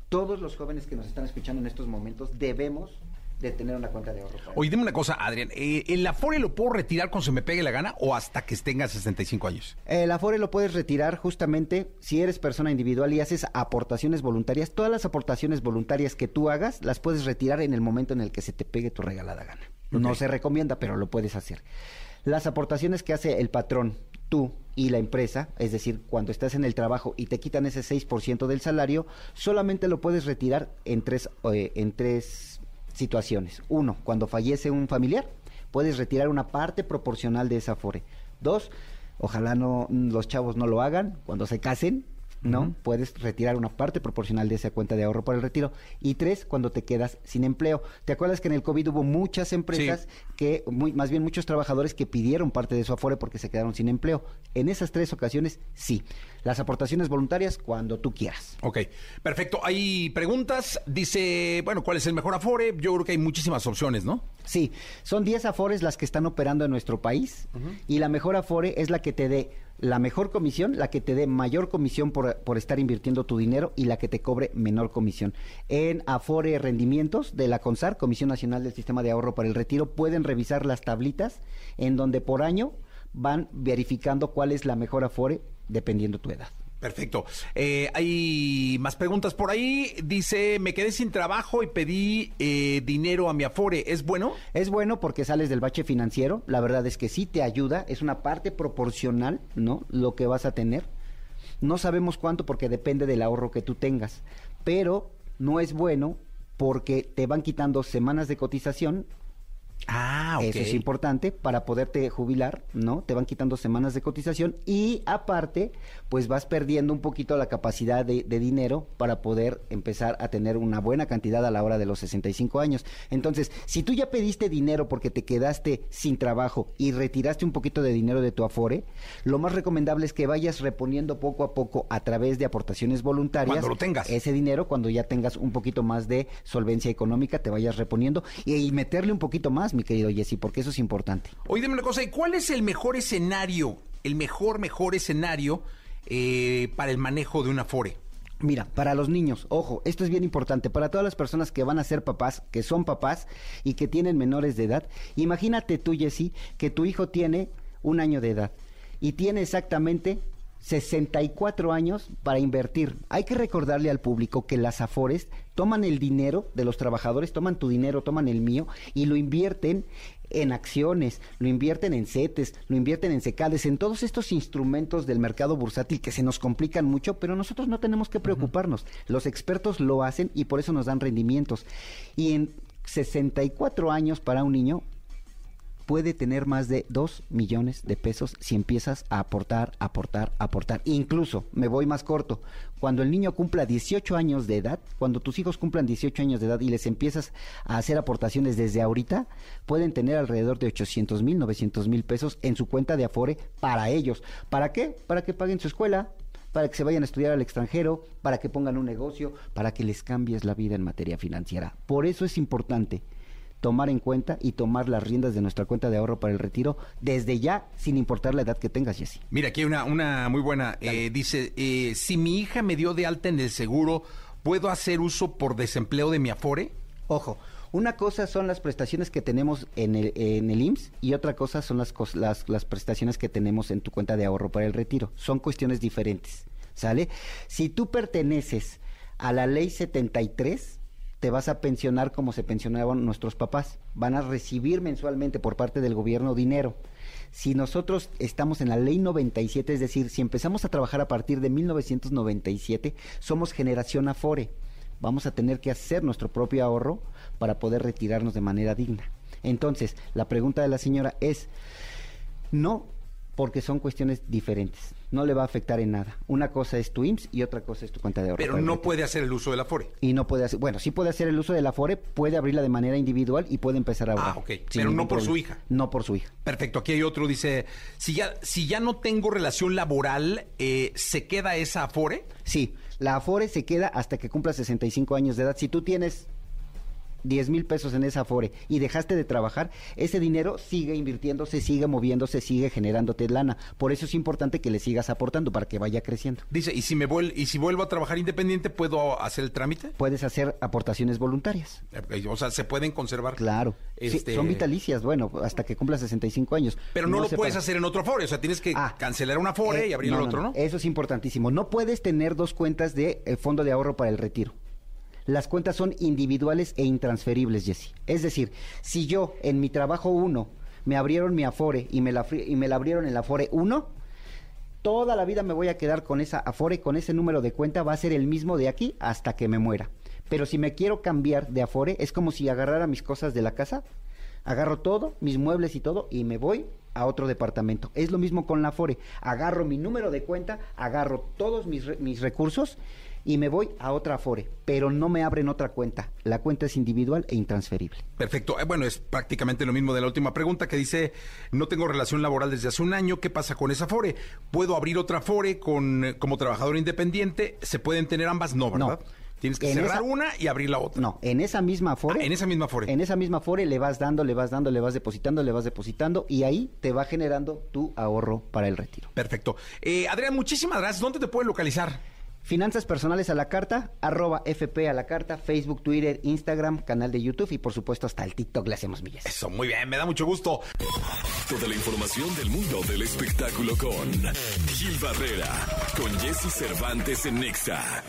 [SPEAKER 6] Todos los jóvenes que nos están escuchando en estos momentos debemos de tener una cuenta de ahorro.
[SPEAKER 2] Oye, dime una cosa, Adrián, eh, ¿el Afore lo puedo retirar cuando se me pegue la gana o hasta que tenga 65 años?
[SPEAKER 6] El Afore lo puedes retirar justamente si eres persona individual y haces aportaciones voluntarias. Todas las aportaciones voluntarias que tú hagas las puedes retirar en el momento en el que se te pegue tu regalada gana. No se recomienda, pero lo puedes hacer. Las aportaciones que hace el patrón, tú y la empresa, es decir, cuando estás en el trabajo y te quitan ese 6% del salario, solamente lo puedes retirar en tres, eh, en tres situaciones. Uno, cuando fallece un familiar, puedes retirar una parte proporcional de esa afore. Dos, ojalá no los chavos no lo hagan cuando se casen, ¿no? Puedes retirar una parte proporcional de esa cuenta de ahorro para el retiro. Y tres, cuando te quedas sin empleo. ¿Te acuerdas que en el COVID hubo muchas empresas que, muy, más bien muchos trabajadores que pidieron parte de su afore porque se quedaron sin empleo? En esas tres ocasiones, sí. Las aportaciones voluntarias cuando tú quieras.
[SPEAKER 2] Ok, perfecto. Hay preguntas. Dice, bueno, ¿cuál es el mejor afore? Yo creo que hay muchísimas opciones, ¿no?
[SPEAKER 6] Sí, son 10 afores las que están operando en nuestro país y la mejor afore es la que te dé la mejor comisión, la que te dé mayor comisión por, por, estar invirtiendo tu dinero y la que te cobre menor comisión. En Afore Rendimientos de la CONSAR, Comisión Nacional del Sistema de Ahorro para el Retiro, pueden revisar las tablitas en donde por año van verificando cuál es la mejor Afore dependiendo tu edad.
[SPEAKER 2] Perfecto. Eh, hay más preguntas por ahí. Dice, me quedé sin trabajo y pedí eh, dinero a mi Afore. ¿Es bueno?
[SPEAKER 6] Es bueno porque sales del bache financiero. La verdad es que sí te ayuda. Es una parte proporcional, ¿no? Lo que vas a tener. No sabemos cuánto porque depende del ahorro que tú tengas. Pero no es bueno porque te van quitando semanas de cotización
[SPEAKER 2] Ah,
[SPEAKER 6] Eso es importante para poderte jubilar, ¿no? Te van quitando semanas de cotización y aparte, pues vas perdiendo un poquito la capacidad de, dinero para poder empezar a tener una buena cantidad a la hora de los 65 años. Entonces, si tú ya pediste dinero porque te quedaste sin trabajo y retiraste un poquito de dinero de tu Afore, lo más recomendable es que vayas reponiendo poco a poco a través de aportaciones voluntarias.
[SPEAKER 2] Cuando lo tengas.
[SPEAKER 6] Ese dinero, cuando ya tengas un poquito más de solvencia económica, te vayas reponiendo y meterle un poquito más mi querido Jesse, porque eso es importante.
[SPEAKER 2] Oye, dime una cosa, ¿y cuál es el mejor escenario, el mejor, mejor escenario eh, para el manejo de una Afore?
[SPEAKER 6] Mira, para los niños, ojo, esto es bien importante, para todas las personas que van a ser papás, que son papás y que tienen menores de edad, imagínate tú, Jesse, que tu hijo tiene un año de edad y tiene exactamente 64 años para invertir. Hay que recordarle al público que las Afores toman el dinero de los trabajadores, toman tu dinero, toman el mío y lo invierten en acciones, lo invierten en CETES, lo invierten en secades, en todos estos instrumentos del mercado bursátil que se nos complican mucho, pero nosotros no tenemos que preocuparnos. Los expertos lo hacen y por eso nos dan rendimientos. Y en 64 años para un niño puede tener más de 2 millones de pesos si empiezas a aportar, aportar, aportar. Incluso, me voy más corto, cuando el niño cumpla 18 años de edad, cuando tus hijos cumplan 18 años de edad y les empiezas a hacer aportaciones desde ahorita, pueden tener alrededor de 800 mil, 900 mil pesos en su cuenta de Afore para ellos. ¿Para qué? Para que paguen su escuela, para que se vayan a estudiar al extranjero, para que pongan un negocio, para que les cambies la vida en materia financiera. Por eso es importante tomar en cuenta y tomar las riendas de nuestra cuenta de ahorro para el retiro desde ya, sin importar la edad que tengas, Jessy.
[SPEAKER 2] Mira, aquí hay una, una muy buena. Eh, dice, eh, si mi hija me dio de alta en el seguro, ¿puedo hacer uso por desempleo de mi Afore?
[SPEAKER 6] Ojo, una cosa son las prestaciones que tenemos en el, en el IMSS y otra cosa son las, las, las prestaciones que tenemos en tu cuenta de ahorro para el retiro. Son cuestiones diferentes, ¿sale? Si tú perteneces a la ley 73, te vas a pensionar como se pensionaban nuestros papás. Van a recibir mensualmente por parte del gobierno dinero. Si nosotros estamos en la ley 97, es decir, si empezamos a trabajar a partir de 1997, somos generación Afore. vamos a tener que hacer nuestro propio ahorro para poder retirarnos de manera digna. Entonces, la pregunta de la señora es, no porque son cuestiones diferentes. No le va a afectar en nada. Una cosa es tu IMSS y otra cosa es tu cuenta de ahorro.
[SPEAKER 2] Pero no puede hacer el uso del Afore.
[SPEAKER 6] Y no puede hacer, bueno, sí puede hacer el uso del Afore, puede abrirla de manera individual y puede empezar a ahorrar.
[SPEAKER 2] Ah, ok. Pero no por su hija.
[SPEAKER 6] No por su hija.
[SPEAKER 2] Perfecto. Aquí hay otro, dice, si ya, si ya no tengo relación laboral, eh, ¿se queda esa Afore?
[SPEAKER 6] Sí, la Afore se queda hasta que cumpla 65 años de edad. Si tú tienes 10 mil pesos en esa Afore y dejaste de trabajar, ese dinero sigue invirtiéndose, sigue moviéndose, sigue generándote lana. Por eso es importante que le sigas aportando para que vaya creciendo.
[SPEAKER 2] Dice, ¿y si me vuel y si vuelvo a trabajar independiente, puedo hacer el trámite?
[SPEAKER 6] Puedes hacer aportaciones voluntarias.
[SPEAKER 2] Eh, o sea, se pueden conservar.
[SPEAKER 6] Claro. Este... son vitalicias, bueno, hasta que cumpla 65 años.
[SPEAKER 2] Pero no, lo puedes hacer en otro Afore, o sea, tienes que ah. cancelar una Afore y abrir el otro, ¿no?
[SPEAKER 6] Eso es importantísimo. No puedes tener dos cuentas de eh, fondo de ahorro para el retiro las cuentas son individuales e intransferibles, Jesse. Es decir, si yo en mi trabajo 1 me abrieron mi Afore y me, la, y me la abrieron en la Afore 1, toda la vida me voy a quedar con esa Afore, con ese número de cuenta, va a ser el mismo de aquí hasta que me muera. Pero si me quiero cambiar de Afore, es como si agarrara mis cosas de la casa, agarro todo, mis muebles y todo, y me voy a otro departamento. Es lo mismo con la Afore. Agarro mi número de cuenta, agarro todos mis, mis recursos y me voy a otra Afore, pero no me abren otra cuenta. La cuenta es individual e intransferible.
[SPEAKER 2] Perfecto. Eh, bueno, es prácticamente lo mismo de la última pregunta que dice, no tengo relación laboral desde hace un año, ¿qué pasa con esa Afore? ¿Puedo abrir otra Afore con, como trabajador independiente? ¿Se pueden tener ambas? No, ¿verdad? Tienes que cerrar una y abrir la otra.
[SPEAKER 6] No, en esa misma Afore.
[SPEAKER 2] Ah, en esa misma Afore.
[SPEAKER 6] En esa misma Afore le vas dando, le vas dando, le vas depositando, le vas depositando y ahí te va generando tu ahorro para el retiro.
[SPEAKER 2] Perfecto. Eh, Adrián, muchísimas gracias. ¿Dónde te pueden localizar?
[SPEAKER 6] Finanzas personales a la carta, arroba FP a la carta, Facebook, Twitter, Instagram, canal de YouTube y por supuesto hasta el TikTok le hacemos millas.
[SPEAKER 2] Eso, muy bien, me da mucho gusto.
[SPEAKER 1] Toda la información del mundo del espectáculo con Gil Barrera, con Jesse Cervantes en Nexa.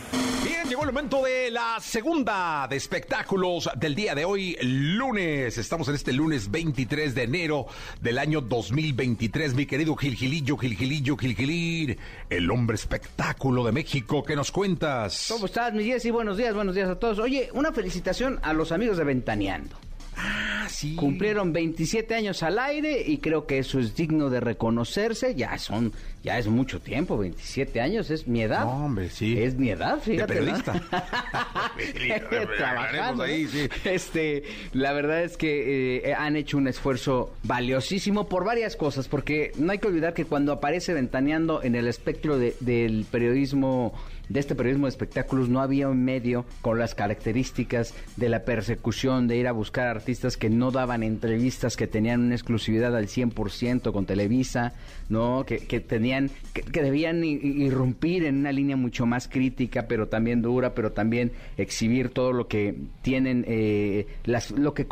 [SPEAKER 2] Bien, llegó el momento de la segunda de espectáculos del día de hoy, lunes. Estamos en este lunes 23 de enero del año 2023. Mi querido Gil Gilillo, Gil Gilillo, Gil Gilir, el hombre espectáculo de México ¿qué nos cuentas?
[SPEAKER 7] ¿Cómo estás, mi Jessy? Buenos días, buenos días a todos. Oye, una felicitación a los amigos de Ventaneando.
[SPEAKER 2] Ah, sí.
[SPEAKER 7] Cumplieron 27 años al aire y creo que eso es digno de reconocerse. Ya son, ya es mucho tiempo, 27 años, es mi edad.
[SPEAKER 2] No, hombre, sí.
[SPEAKER 7] Es mi edad, fíjate.
[SPEAKER 2] De periodista.
[SPEAKER 7] Trabajando. Ahí, sí. Este, la verdad es que eh, han hecho un esfuerzo valiosísimo por varias cosas, porque no hay que olvidar que cuando aparece Ventaneando en el espectro del periodismo de este periodismo de espectáculos no había un medio con las características de la persecución, de ir a buscar artistas que no daban entrevistas, que tenían una exclusividad al 100% con Televisa, ¿no? Que, que tenían, que, debían irrumpir en una línea mucho más crítica, pero también dura, pero también exhibir todo lo que tienen, eh, las, lo que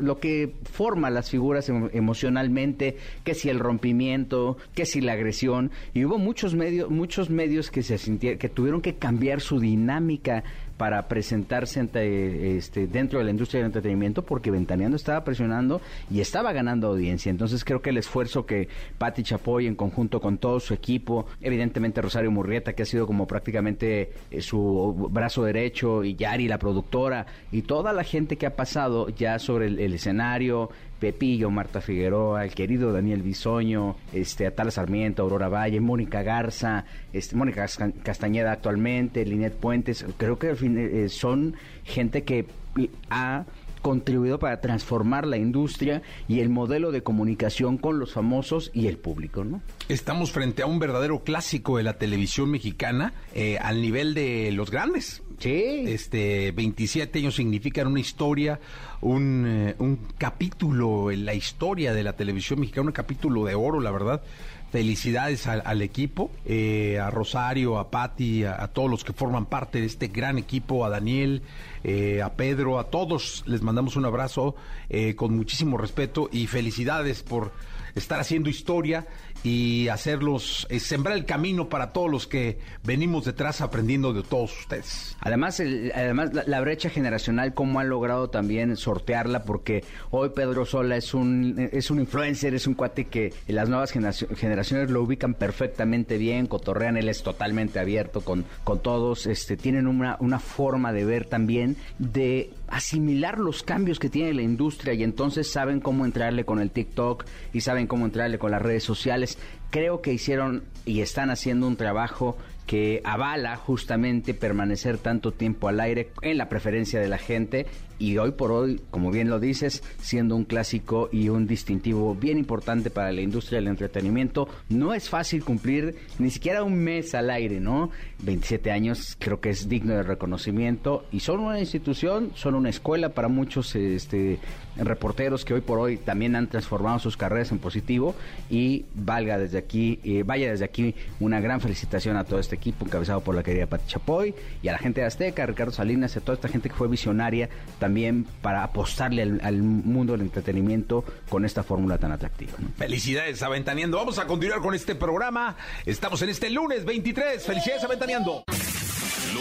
[SPEAKER 7] lo que forma las figuras emocionalmente, que si el rompimiento, que si la agresión, y hubo muchos medios, muchos medios que se sintieron, que tuvieron que cambiar su dinámica para presentarse ante, este, dentro de la industria del entretenimiento porque Ventaneando estaba presionando y estaba ganando audiencia. Entonces creo que el esfuerzo que Patti Chapoy en conjunto con todo su equipo, evidentemente Rosario Murrieta que ha sido como prácticamente eh, su brazo derecho y Yari la productora y toda la gente que ha pasado ya sobre el escenario, Pepillo, Marta Figueroa, el querido Daniel Bisoño, este, Atala Sarmiento, Aurora Valle, Mónica Garza, este, Mónica Castañeda actualmente, Linet Puentes, creo que al fin, eh, son gente que ha contribuido para transformar la industria y el modelo de comunicación con los famosos y el público, ¿no?
[SPEAKER 2] Estamos frente a un verdadero clásico de la televisión mexicana eh, al nivel de los grandes.
[SPEAKER 7] Sí.
[SPEAKER 2] Este, 27 años significan una historia, un, eh, un capítulo en la historia de la televisión mexicana, un capítulo de oro, la verdad. Felicidades al, equipo, eh, a Rosario, a Patti, a, todos los que forman parte de este gran equipo, a Daniel, eh, a Pedro, a todos les mandamos un abrazo con muchísimo respeto y felicidades por estar haciendo historia y hacerlos, eh, sembrar el camino para todos los que venimos detrás aprendiendo de todos ustedes.
[SPEAKER 7] Además, además la, brecha generacional, cómo han logrado también sortearla, porque hoy Pedro Sola es un, es un influencer, es un cuate que las nuevas generaciones lo ubican perfectamente bien, cotorrean, él es totalmente abierto con, con todos, este, tienen una, una forma de ver también de asimilar los cambios que tiene la industria y entonces saben cómo entrarle con el TikTok y saben cómo entrarle con las redes sociales. Creo que hicieron y están haciendo un trabajo que avala justamente permanecer tanto tiempo al aire en la preferencia de la gente y hoy por hoy, como bien lo dices, siendo un clásico y un distintivo bien importante para la industria del entretenimiento, no es fácil cumplir ni siquiera un mes al aire, ¿no? 27 años creo que es digno de reconocimiento y son una institución, son una escuela para muchos este, reporteros que hoy por hoy también han transformado sus carreras en positivo y valga desde aquí, eh, vaya desde aquí una gran felicitación a todo este equipo encabezado por la querida Pati Chapoy y a la gente de Azteca, Ricardo Salinas, a toda esta gente que fue visionaria para apostarle al, mundo del entretenimiento con esta fórmula tan atractiva.
[SPEAKER 2] Felicidades, Aventaneando. Vamos a continuar con este programa. Estamos en este lunes 23. Felicidades, Aventaneando.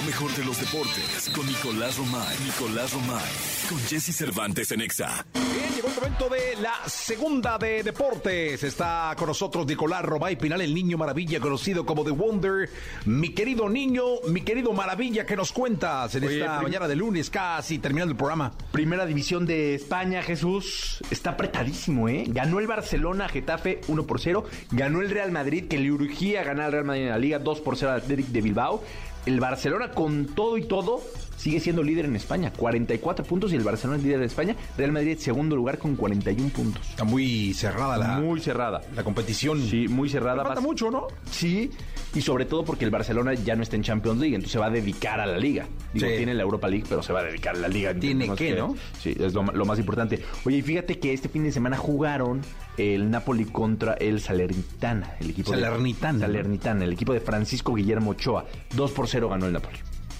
[SPEAKER 1] Mejor de los deportes con Nicolás Romay. Nicolás Romay. Con Jesse Cervantes en Exa.
[SPEAKER 2] Bien, llegó el momento de la segunda de deportes. Está con nosotros Nicolás Romay Pinal, el niño maravilla conocido como The Wonder. Mi querido niño, mi querido maravilla, ¿qué nos cuentas en esta mañana de lunes, casi terminando el programa?
[SPEAKER 4] Primera división de España, Jesús. Está apretadísimo, ¿eh? Ganó el Barcelona, Getafe 1 por 0. Ganó el Real Madrid, que le urgía ganar al Real Madrid en la Liga 2 por 0 al Atlético de Bilbao el Barcelona con todo y todo sigue siendo líder en España, 44 puntos y el Barcelona es líder de España, Real Madrid segundo lugar con 41 puntos.
[SPEAKER 2] Está muy cerrada la
[SPEAKER 4] muy cerrada
[SPEAKER 2] la competición.
[SPEAKER 4] Sí, muy cerrada.
[SPEAKER 2] Falta mucho, ¿no?
[SPEAKER 4] Sí, y sobre todo porque el Barcelona ya no está en Champions League, entonces se va a dedicar a la liga. Digo, tiene la Europa League, pero se va a dedicar a la liga.
[SPEAKER 2] Tiene que, ¿no?
[SPEAKER 4] Sí, es lo, más importante. Oye, fíjate que este fin de semana jugaron el Napoli contra el Salernitana, el equipo
[SPEAKER 2] Salernitana.
[SPEAKER 4] Salernitana, el equipo de Francisco Guillermo Ochoa. 2 por 0 ganó el Napoli.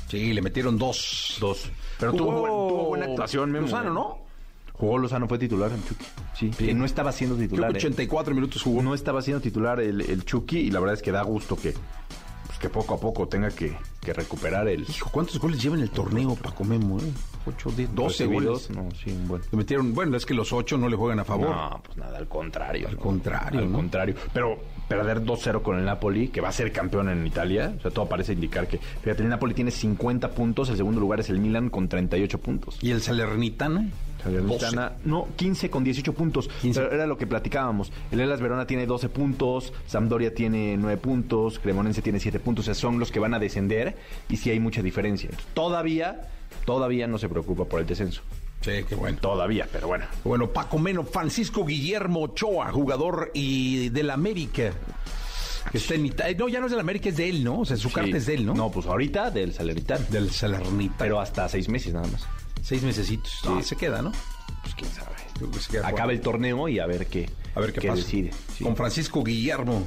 [SPEAKER 2] Sí, le metieron dos.
[SPEAKER 4] Dos.
[SPEAKER 2] Pero tuvo, buena actuación,
[SPEAKER 4] Memo. Lozano, ¿no? Jugó Lozano, fue titular en Chucky. Sí,
[SPEAKER 2] que
[SPEAKER 4] no estaba siendo titular.
[SPEAKER 2] Creo 84 ¿eh? minutos jugó.
[SPEAKER 4] No estaba siendo titular el, el Chucky y la verdad es que da gusto que, pues, que poco a poco tenga que, que recuperar el.
[SPEAKER 2] Hijo, ¿cuántos goles lleva en el torneo Paco Memo? Eh? 8, 10, 12 goles.
[SPEAKER 4] No, sí, bueno.
[SPEAKER 2] Le metieron, bueno, es que los 8 no le juegan a favor.
[SPEAKER 4] No, pues nada, al contrario.
[SPEAKER 2] Al contrario.
[SPEAKER 4] Al contrario. Pero perder 2-0 con el Napoli, que va a ser campeón en Italia, o sea, todo parece indicar que. Fíjate, el Napoli tiene 50 puntos, el segundo lugar es el Milan con 38 puntos.
[SPEAKER 2] ¿Y el Salernitana?
[SPEAKER 4] No, 15 con 18 puntos. Pero era lo que platicábamos. El Elas Verona tiene 12 puntos, Sampdoria tiene 9 puntos, Cremonense tiene 7 puntos, o sea, son los que van a descender y sí hay mucha diferencia. Todavía, todavía no se preocupa por el descenso.
[SPEAKER 2] Sí, qué bueno.
[SPEAKER 4] Todavía, pero bueno.
[SPEAKER 2] Bueno, Paco Meno, Francisco Guillermo Ochoa, jugador y del América. Que está en Italia. No, ya no es del América, es de él, ¿no? O sea, su carta es de él, ¿no?
[SPEAKER 4] No, pues ahorita del Salernitán.
[SPEAKER 2] Del Salernitán.
[SPEAKER 4] Pero hasta seis meses nada más.
[SPEAKER 2] Seis mesecitos.
[SPEAKER 4] Ah, se queda, ¿no?
[SPEAKER 2] Pues quién sabe.
[SPEAKER 4] Acaba el torneo y a ver qué,
[SPEAKER 2] a ver qué, decide. Con Francisco Guillermo.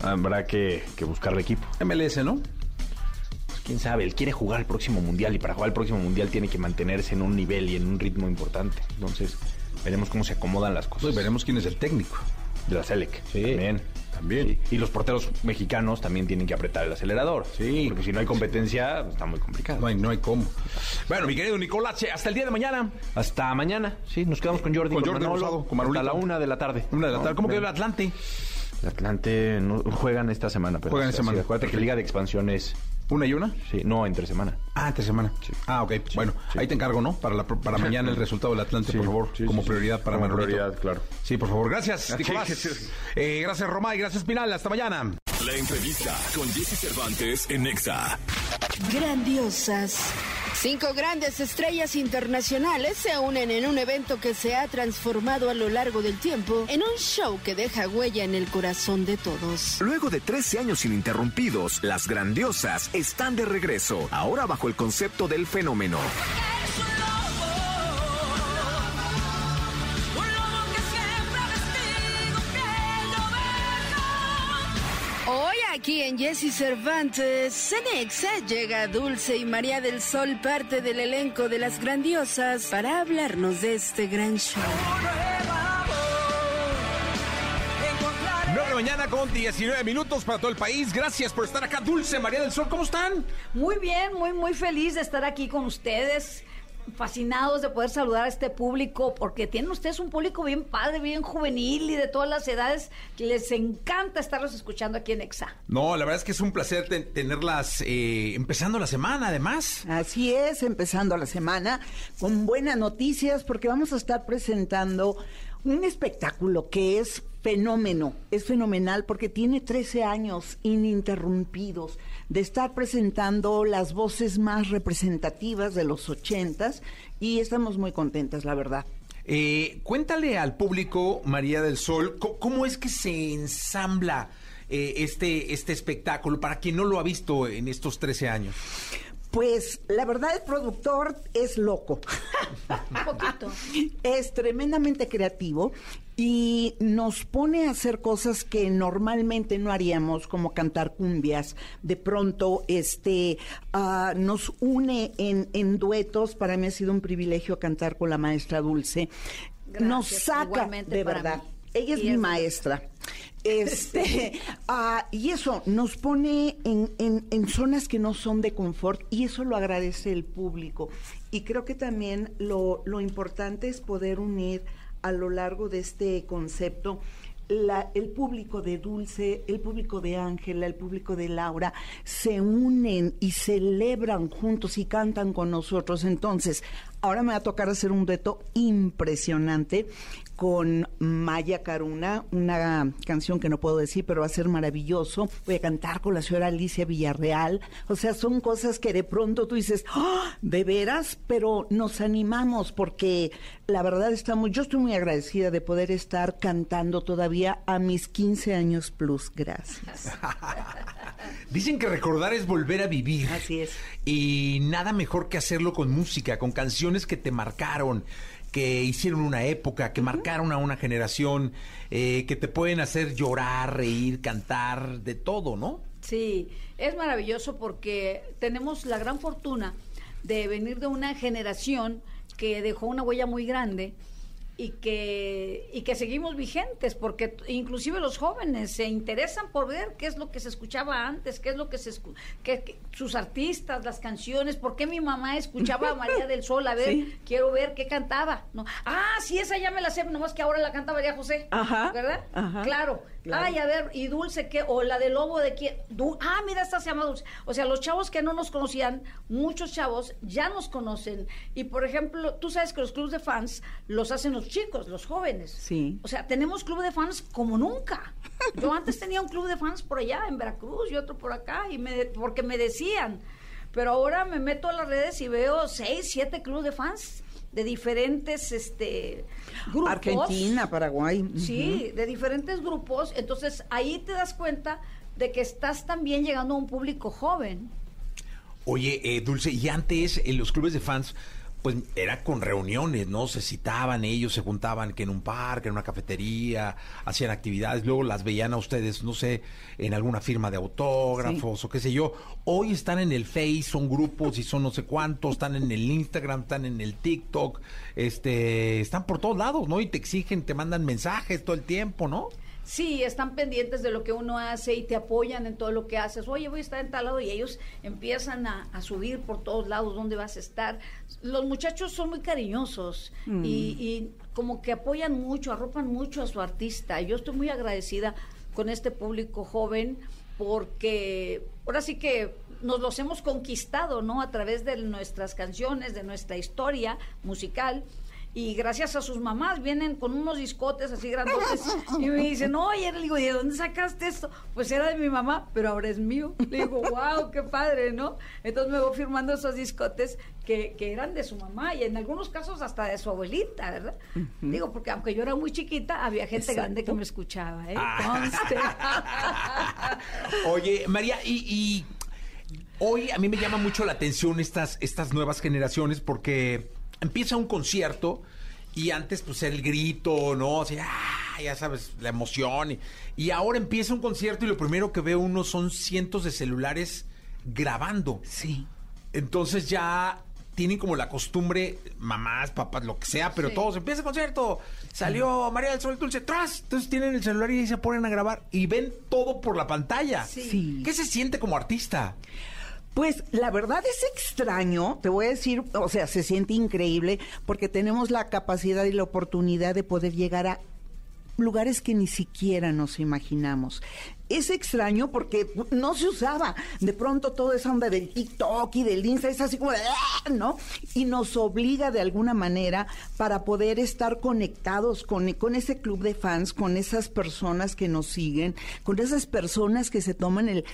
[SPEAKER 4] Habrá que, que buscar el equipo.
[SPEAKER 2] MLS, ¿no?
[SPEAKER 4] quién sabe, él quiere jugar el próximo mundial y para jugar el próximo mundial tiene que mantenerse en un nivel y en un ritmo importante. Entonces, veremos cómo se acomodan las cosas.
[SPEAKER 2] Y veremos quién es el técnico.
[SPEAKER 4] De la Selec.
[SPEAKER 2] Sí. También. También.
[SPEAKER 4] Y los porteros mexicanos también tienen que apretar el acelerador.
[SPEAKER 2] Sí.
[SPEAKER 4] Porque si no hay competencia, está muy complicado.
[SPEAKER 2] No hay, no hay cómo. Bueno, mi querido Nicolás, hasta el día de mañana.
[SPEAKER 4] Hasta mañana. Sí, nos quedamos con Jordi.
[SPEAKER 2] Con, Jordi Manolo, con Hasta
[SPEAKER 4] la una de la tarde.
[SPEAKER 2] Una de la tarde. ¿Cómo quedó el Atlante?
[SPEAKER 4] El Atlante no, juegan esta semana.
[SPEAKER 2] Pero juegan esta semana.
[SPEAKER 4] acuérdate que Liga de Expansión es
[SPEAKER 2] ¿Una y una?
[SPEAKER 4] Sí, no, entre semana.
[SPEAKER 2] Ah, entre semana. Sí. Ah, ok. bueno, ahí te encargo, ¿no? Para, la, para mañana el resultado del Atlante, por favor, como prioridad para
[SPEAKER 4] Como prioridad, claro.
[SPEAKER 2] Sí, por favor. Gracias, Nicolás. Eh, gracias, Roma, y gracias, Pinal. Hasta mañana.
[SPEAKER 1] La entrevista con Jesse Cervantes en Nexa.
[SPEAKER 8] Grandiosas. Cinco grandes estrellas internacionales se unen en un evento que se ha transformado a lo largo del tiempo en un show que deja huella en el corazón de todos.
[SPEAKER 9] Luego de 13 años ininterrumpidos, las grandiosas están de regreso, ahora bajo el concepto del fenómeno.
[SPEAKER 8] Aquí en Jesse Cervantes, Cenexa llega Dulce y María del Sol, parte del elenco de las grandiosas, para hablarnos de este gran show.
[SPEAKER 2] La mañana con 19 minutos para todo el país. Gracias por estar acá. Dulce María del Sol, ¿cómo están?
[SPEAKER 10] Muy bien, muy, muy feliz de estar aquí con ustedes fascinados de poder saludar a este público, porque tienen ustedes un público bien padre, bien juvenil y de todas las edades. Les encanta estarlos escuchando aquí en EXA.
[SPEAKER 2] No, la verdad es que es un placer tenerlas eh, empezando la semana, además.
[SPEAKER 11] Así es, empezando la semana con buenas noticias, porque vamos a estar presentando un espectáculo que es fenómeno, es fenomenal porque tiene 13 años ininterrumpidos de estar presentando las voces más representativas de los ochentas y estamos muy contentas, la verdad.
[SPEAKER 2] Eh, cuéntale al público, María del Sol, cómo es que se ensambla eh, este, este espectáculo para quien no lo ha visto en estos 13 años.
[SPEAKER 11] Pues la verdad el productor es loco. Un poquito. Es tremendamente creativo y nos pone a hacer cosas que normalmente no haríamos, como cantar cumbias. De pronto, este, uh, nos une en, en, duetos. Para mí ha sido un privilegio cantar con la maestra Dulce. nos saca, de verdad. Ella es mi maestra. Este, uh, y eso nos pone en, en, en, zonas que no son de confort y eso lo agradece el público. Y creo que también lo, lo importante es poder unir a lo largo de este concepto la, el público de Dulce, el público de Ángela, el público de Laura, se unen y celebran juntos y cantan con nosotros. Entonces, ahora me va a tocar hacer un dueto impresionante con Maya Caruna, una canción que no puedo decir, pero va a ser maravilloso. Voy a cantar con la señora Alicia Villarreal. O sea, son cosas que de pronto tú dices, ¡Ah! de veras, pero nos animamos porque la verdad estamos, yo estoy muy agradecida de poder estar cantando todavía a mis 15 años plus. Gracias.
[SPEAKER 2] Dicen que recordar es volver a vivir.
[SPEAKER 11] Así es.
[SPEAKER 2] Y nada mejor que hacerlo con música, con canciones que te marcaron que hicieron una época, que marcaron a una generación, eh, que te pueden hacer llorar, reír, cantar, de todo, ¿no?
[SPEAKER 10] Sí, es maravilloso porque tenemos la gran fortuna de venir de una generación que dejó una huella muy grande y que, y que seguimos vigentes, porque inclusive los jóvenes se interesan por ver qué es lo que se escuchaba antes, qué es lo que se que, sus artistas, las canciones, por qué mi mamá escuchaba a María del Sol, a ver, quiero ver qué cantaba. No. Ah, sí, esa ya me la sé, nomás que ahora la canta María José, Ajá. ¿verdad? Claro. Ay, a ver, y Dulce, ¿qué? O la de Lobo de quién. ah, mira, esta se llama Dulce. O sea, los chavos que no nos conocían, muchos chavos ya nos conocen. Y por ejemplo, tú sabes que los clubes de fans los hacen los chicos, los jóvenes.
[SPEAKER 11] Sí.
[SPEAKER 10] O sea, tenemos club de fans como nunca. Yo antes tenía un club de fans por allá, en Veracruz, y otro por acá, y me, porque me decían. Pero ahora me meto a las redes y veo seis, siete clubes de fans de diferentes este grupos.
[SPEAKER 11] Argentina, Paraguay.
[SPEAKER 10] Sí, de diferentes grupos. Entonces ahí te das cuenta de que estás también llegando a un público joven.
[SPEAKER 2] Oye, eh, Dulce, y antes en los clubes de fans pues era con reuniones, ¿no? Se citaban ellos, se juntaban que en un parque, en una cafetería, hacían actividades, luego las veían a ustedes, no sé, en alguna firma de autógrafos o qué sé yo. Hoy están en el Face, son grupos y son no sé cuántos, están en el Instagram, están en el TikTok, este, están por todos lados, ¿no? Y te exigen, te mandan mensajes todo el tiempo, ¿no?
[SPEAKER 10] Sí, están pendientes de lo que uno hace y te apoyan en todo lo que haces. Oye, voy a estar en tal lado y ellos empiezan a, subir por todos lados dónde vas a estar. Los muchachos son muy cariñosos mm. y, como que apoyan mucho, arropan mucho a su artista. Yo estoy muy agradecida con este público joven porque ahora sí que nos los hemos conquistado, ¿no? A través de nuestras canciones, de nuestra historia musical y gracias a sus mamás vienen con unos discotes así grandotes y me dicen, oye, le digo, ¿y de dónde sacaste esto? Pues era de mi mamá, pero ahora es mío. Le digo, wow, qué padre, ¿no? Entonces me voy firmando esos discotes que, que eran de su mamá y en algunos casos hasta de su abuelita, ¿verdad? Digo, porque aunque yo era muy chiquita, había gente grande que me escuchaba, ¿eh?
[SPEAKER 2] Ah. oye, María, y, y hoy a mí me llama mucho la atención estas, estas nuevas generaciones porque empieza un concierto y antes pues el grito, ¿no? O sea, ah, ya sabes, la emoción. Y, ahora empieza un concierto y lo primero que veo uno son cientos de celulares grabando.
[SPEAKER 11] Sí.
[SPEAKER 2] Entonces ya tienen como la costumbre, mamás, papás, lo que sea, pero todos, empieza el concierto, salió María del Sol Dulce, tras, entonces tienen el celular y se ponen a grabar y ven todo por la pantalla.
[SPEAKER 11] Sí.
[SPEAKER 2] ¿Qué se siente como artista?
[SPEAKER 11] Pues la verdad es extraño, te voy a decir, o sea, se siente increíble porque tenemos la capacidad y la oportunidad de poder llegar a lugares que ni siquiera nos imaginamos. Es extraño porque no se usaba. De pronto toda esa onda del TikTok y del Insta es así como de, ¡ah! ¿no? Y nos obliga de alguna manera para poder estar conectados con, con ese club de fans, con esas personas que nos siguen, con esas personas que se toman el,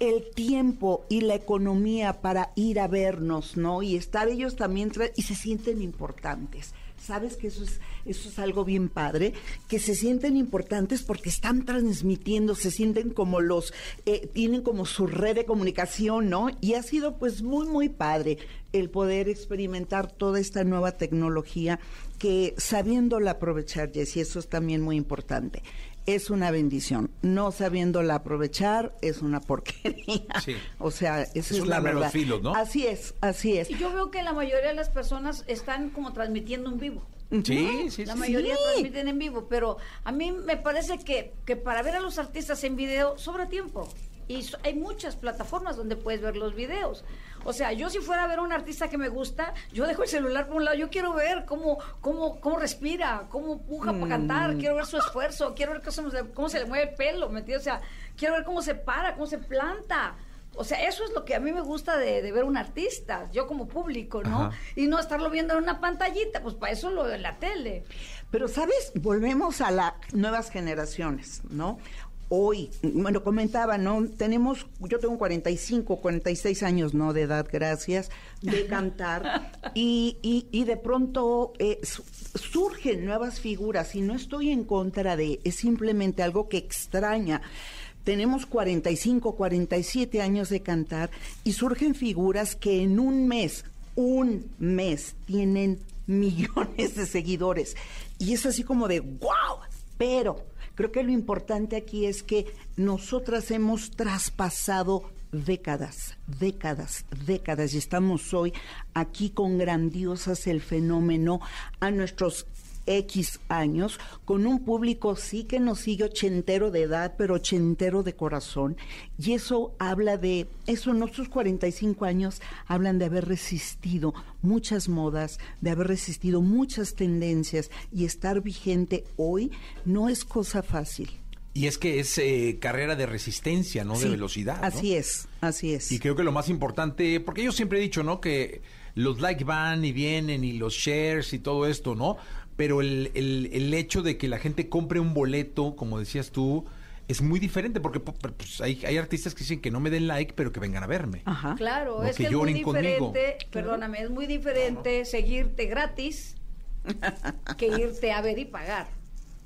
[SPEAKER 11] el tiempo y la economía para ir a vernos, ¿no? Y estar ellos también y se sienten importantes. ¿Sabes que eso es, eso es algo bien padre? Que se sienten importantes porque están transmitiendo, se sienten como los, eh, tienen como su red de comunicación, ¿no? Y ha sido pues muy, muy padre el poder experimentar toda esta nueva tecnología que sabiéndola aprovechar, Jessy, eso es también muy importante es una bendición. No sabiéndola aprovechar es una porquería. O sea, esa es, la verdad.
[SPEAKER 2] ¿no?
[SPEAKER 11] Así es, así es.
[SPEAKER 10] Y yo veo que la mayoría de las personas están como transmitiendo en vivo.
[SPEAKER 2] Sí, sí,
[SPEAKER 10] La mayoría transmiten en vivo, pero a mí me parece que, que para ver a los artistas en video sobra tiempo. Y hay muchas plataformas donde puedes ver los videos. O sea, yo si fuera a ver a un artista que me gusta, yo dejo el celular por un lado, yo quiero ver cómo, cómo, cómo respira, cómo puja para cantar, quiero ver su esfuerzo, quiero ver cómo se, cómo se le mueve el pelo, ¿me O sea, quiero ver cómo se para, cómo se planta. O sea, eso es lo que a mí me gusta de, ver un artista, yo como público, ¿no? Y no estarlo viendo en una pantallita, pues para eso lo veo en la tele.
[SPEAKER 11] Pero, ¿sabes? Volvemos a las nuevas generaciones, ¿no? Hoy, bueno, comentaba, ¿no? Tenemos, yo tengo 45, 46 años, ¿no? De edad, gracias, de cantar, y, y, y de pronto eh, surgen nuevas figuras, y no estoy en contra de, es simplemente algo que extraña. Tenemos 45, 47 años de cantar y surgen figuras que en un mes, un mes, tienen millones de seguidores. Y es así como de, wow, pero Creo que lo importante aquí es que nosotras hemos traspasado décadas, décadas, décadas y estamos hoy aquí con grandiosas el fenómeno a nuestros X años, con un público sí que nos sigue ochentero de edad, pero ochentero de corazón. Y eso habla de, eso en nuestros 45 años hablan de haber resistido muchas modas, de haber resistido muchas tendencias y estar vigente hoy no es cosa fácil.
[SPEAKER 2] Y es que es eh, carrera de resistencia, no de velocidad.
[SPEAKER 11] Así es, así es.
[SPEAKER 2] Y creo que lo más importante, porque yo siempre he dicho, ¿no? Que los like van y vienen y los shares y todo esto, ¿no? Pero el, el, hecho de que la gente compre un boleto, como decías tú, es muy diferente porque pues, hay, hay, artistas que dicen que no me den like, pero que vengan a verme.
[SPEAKER 10] Ajá. Claro, es que, es muy diferente, perdóname, es muy diferente seguirte gratis que irte a ver y pagar.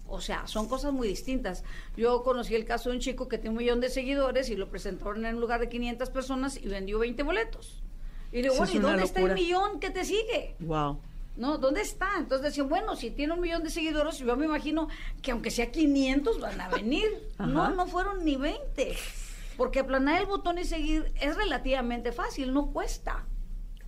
[SPEAKER 10] O sea, son cosas muy distintas. Yo conocí el caso de un chico que tiene un millón de seguidores y lo presentaron en un lugar de 500 personas y vendió 20 boletos. Y le digo, bueno, ¿y dónde está el millón que te sigue?
[SPEAKER 11] Wow.
[SPEAKER 10] ¿No? ¿Dónde está? Entonces decían, bueno, si tiene un millón de seguidores, yo me imagino que aunque sea 500 van a venir. no, no fueron ni 20. Porque aplanar el botón y seguir es relativamente fácil, no cuesta.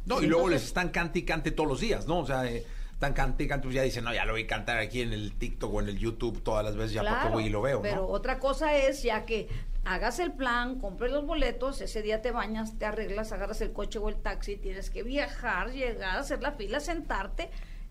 [SPEAKER 2] No, y luego les están cante y cante todos los días, ¿no? O sea, eh, están cante y cante, pues ya dicen, no, ya lo voy a cantar aquí en el TikTok o en el YouTube todas las veces, ya porque voy y lo veo,
[SPEAKER 10] Pero otra cosa es ya que hagas el plan, compres los boletos, ese día te bañas, te arreglas, agarras el coche o el taxi, tienes que viajar, llegar, hacer la fila, sentarte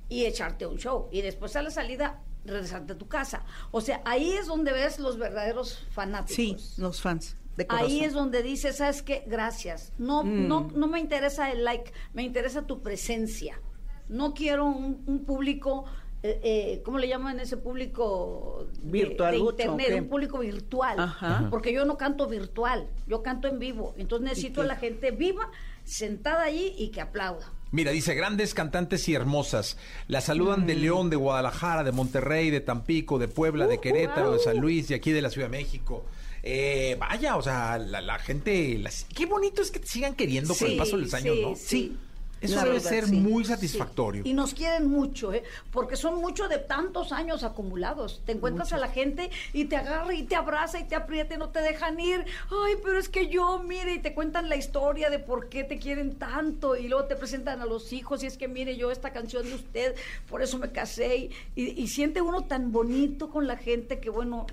[SPEAKER 10] y echarte un show. Y después a la salida regresarte a tu casa. O sea, ahí es donde ves los verdaderos fanáticos.
[SPEAKER 11] Sí, los fans. De
[SPEAKER 10] ahí es donde dices, ¿sabes qué? Gracias. No, mm. no, no me interesa el like, me interesa tu presencia. No quiero un público eh, eh, ¿cómo le llaman ese público
[SPEAKER 11] virtual?
[SPEAKER 10] De, internet, un público virtual. Porque yo no canto virtual, yo canto en vivo. Entonces necesito a la gente viva, sentada allí y que aplauda.
[SPEAKER 2] Mira, dice, grandes cantantes y hermosas. La saludan de mm. León, de Guadalajara, de Monterrey, de Tampico, de Puebla, de uh, Querétaro, de San Luis, y aquí de la Ciudad de México. Eh, vaya, o sea, la, gente... Qué bonito es que te sigan queriendo con el paso de los años, ¿no?
[SPEAKER 11] Sí,
[SPEAKER 2] Eso debe ser muy satisfactorio.
[SPEAKER 10] Y nos quieren mucho, ¿eh? Porque son muchos de tantos años acumulados. Te encuentras a la gente y te agarra y te abraza y te aprieta y no te dejan ir. Ay, pero es que yo, mire, y te cuentan la historia de por qué te quieren tanto y luego te presentan a los hijos y es que mire yo esta canción de usted, por eso me casé y, y siente uno tan bonito con la gente que bueno,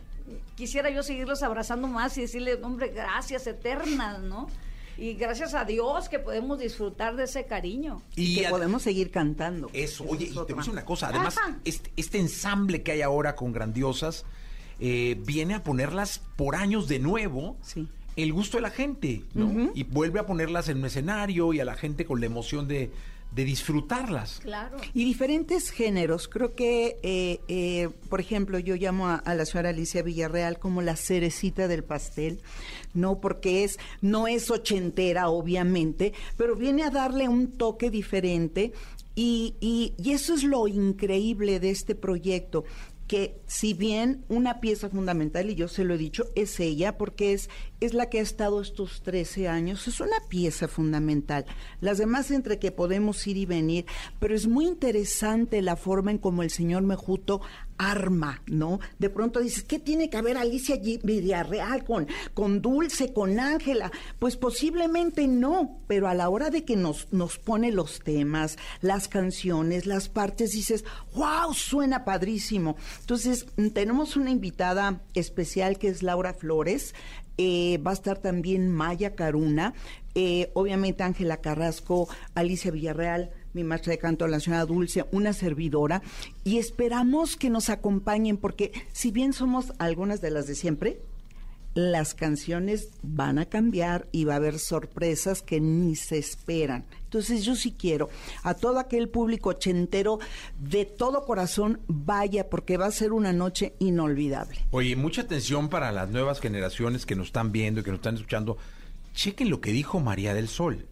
[SPEAKER 10] quisiera yo seguirlos abrazando más y decirle, hombre, gracias eternas, ¿no? Y gracias a Dios que podemos disfrutar de ese cariño.
[SPEAKER 11] Y, que podemos seguir cantando.
[SPEAKER 2] Eso, oye, y te voy a una cosa, además, este, este, ensamble que hay ahora con Grandiosas eh, viene a ponerlas por años de nuevo.
[SPEAKER 11] Sí.
[SPEAKER 2] El gusto de la gente, ¿no? Y vuelve a ponerlas en un escenario y a la gente con la emoción de, de disfrutarlas.
[SPEAKER 10] Claro.
[SPEAKER 11] Y diferentes géneros. Creo que, eh, eh, por ejemplo, yo llamo a, a, la señora Alicia Villarreal como la cerecita del pastel, no porque es, no es ochentera, obviamente, pero viene a darle un toque diferente. Y, y, y eso es lo increíble de este proyecto, que si bien una pieza fundamental, y yo se lo he dicho, es ella, porque es, es la que ha estado estos 13 años, es una pieza fundamental. Las demás entre que podemos ir y venir, pero es muy interesante la forma en como el señor Mejuto arma, ¿no? De pronto dices, ¿qué tiene que ver Alicia Villarreal con, con Dulce, con Ángela? Pues posiblemente no, pero a la hora de que nos, nos pone los temas, las canciones, las partes, dices, wow, suena padrísimo. Entonces, tenemos una invitada especial que es Laura Flores, eh, va a estar también Maya Caruna, eh, obviamente Ángela Carrasco, Alicia Villarreal, mi maestra de canto, la señora Dulce, una servidora, y esperamos que nos acompañen porque si bien somos algunas de las de siempre, las canciones van a cambiar y va a haber sorpresas que ni se esperan. Entonces yo sí quiero a todo aquel público ochentero de todo corazón vaya porque va a ser una noche inolvidable.
[SPEAKER 2] Oye, mucha atención para las nuevas generaciones que nos están viendo y que nos están escuchando. Chequen lo que dijo María del Sol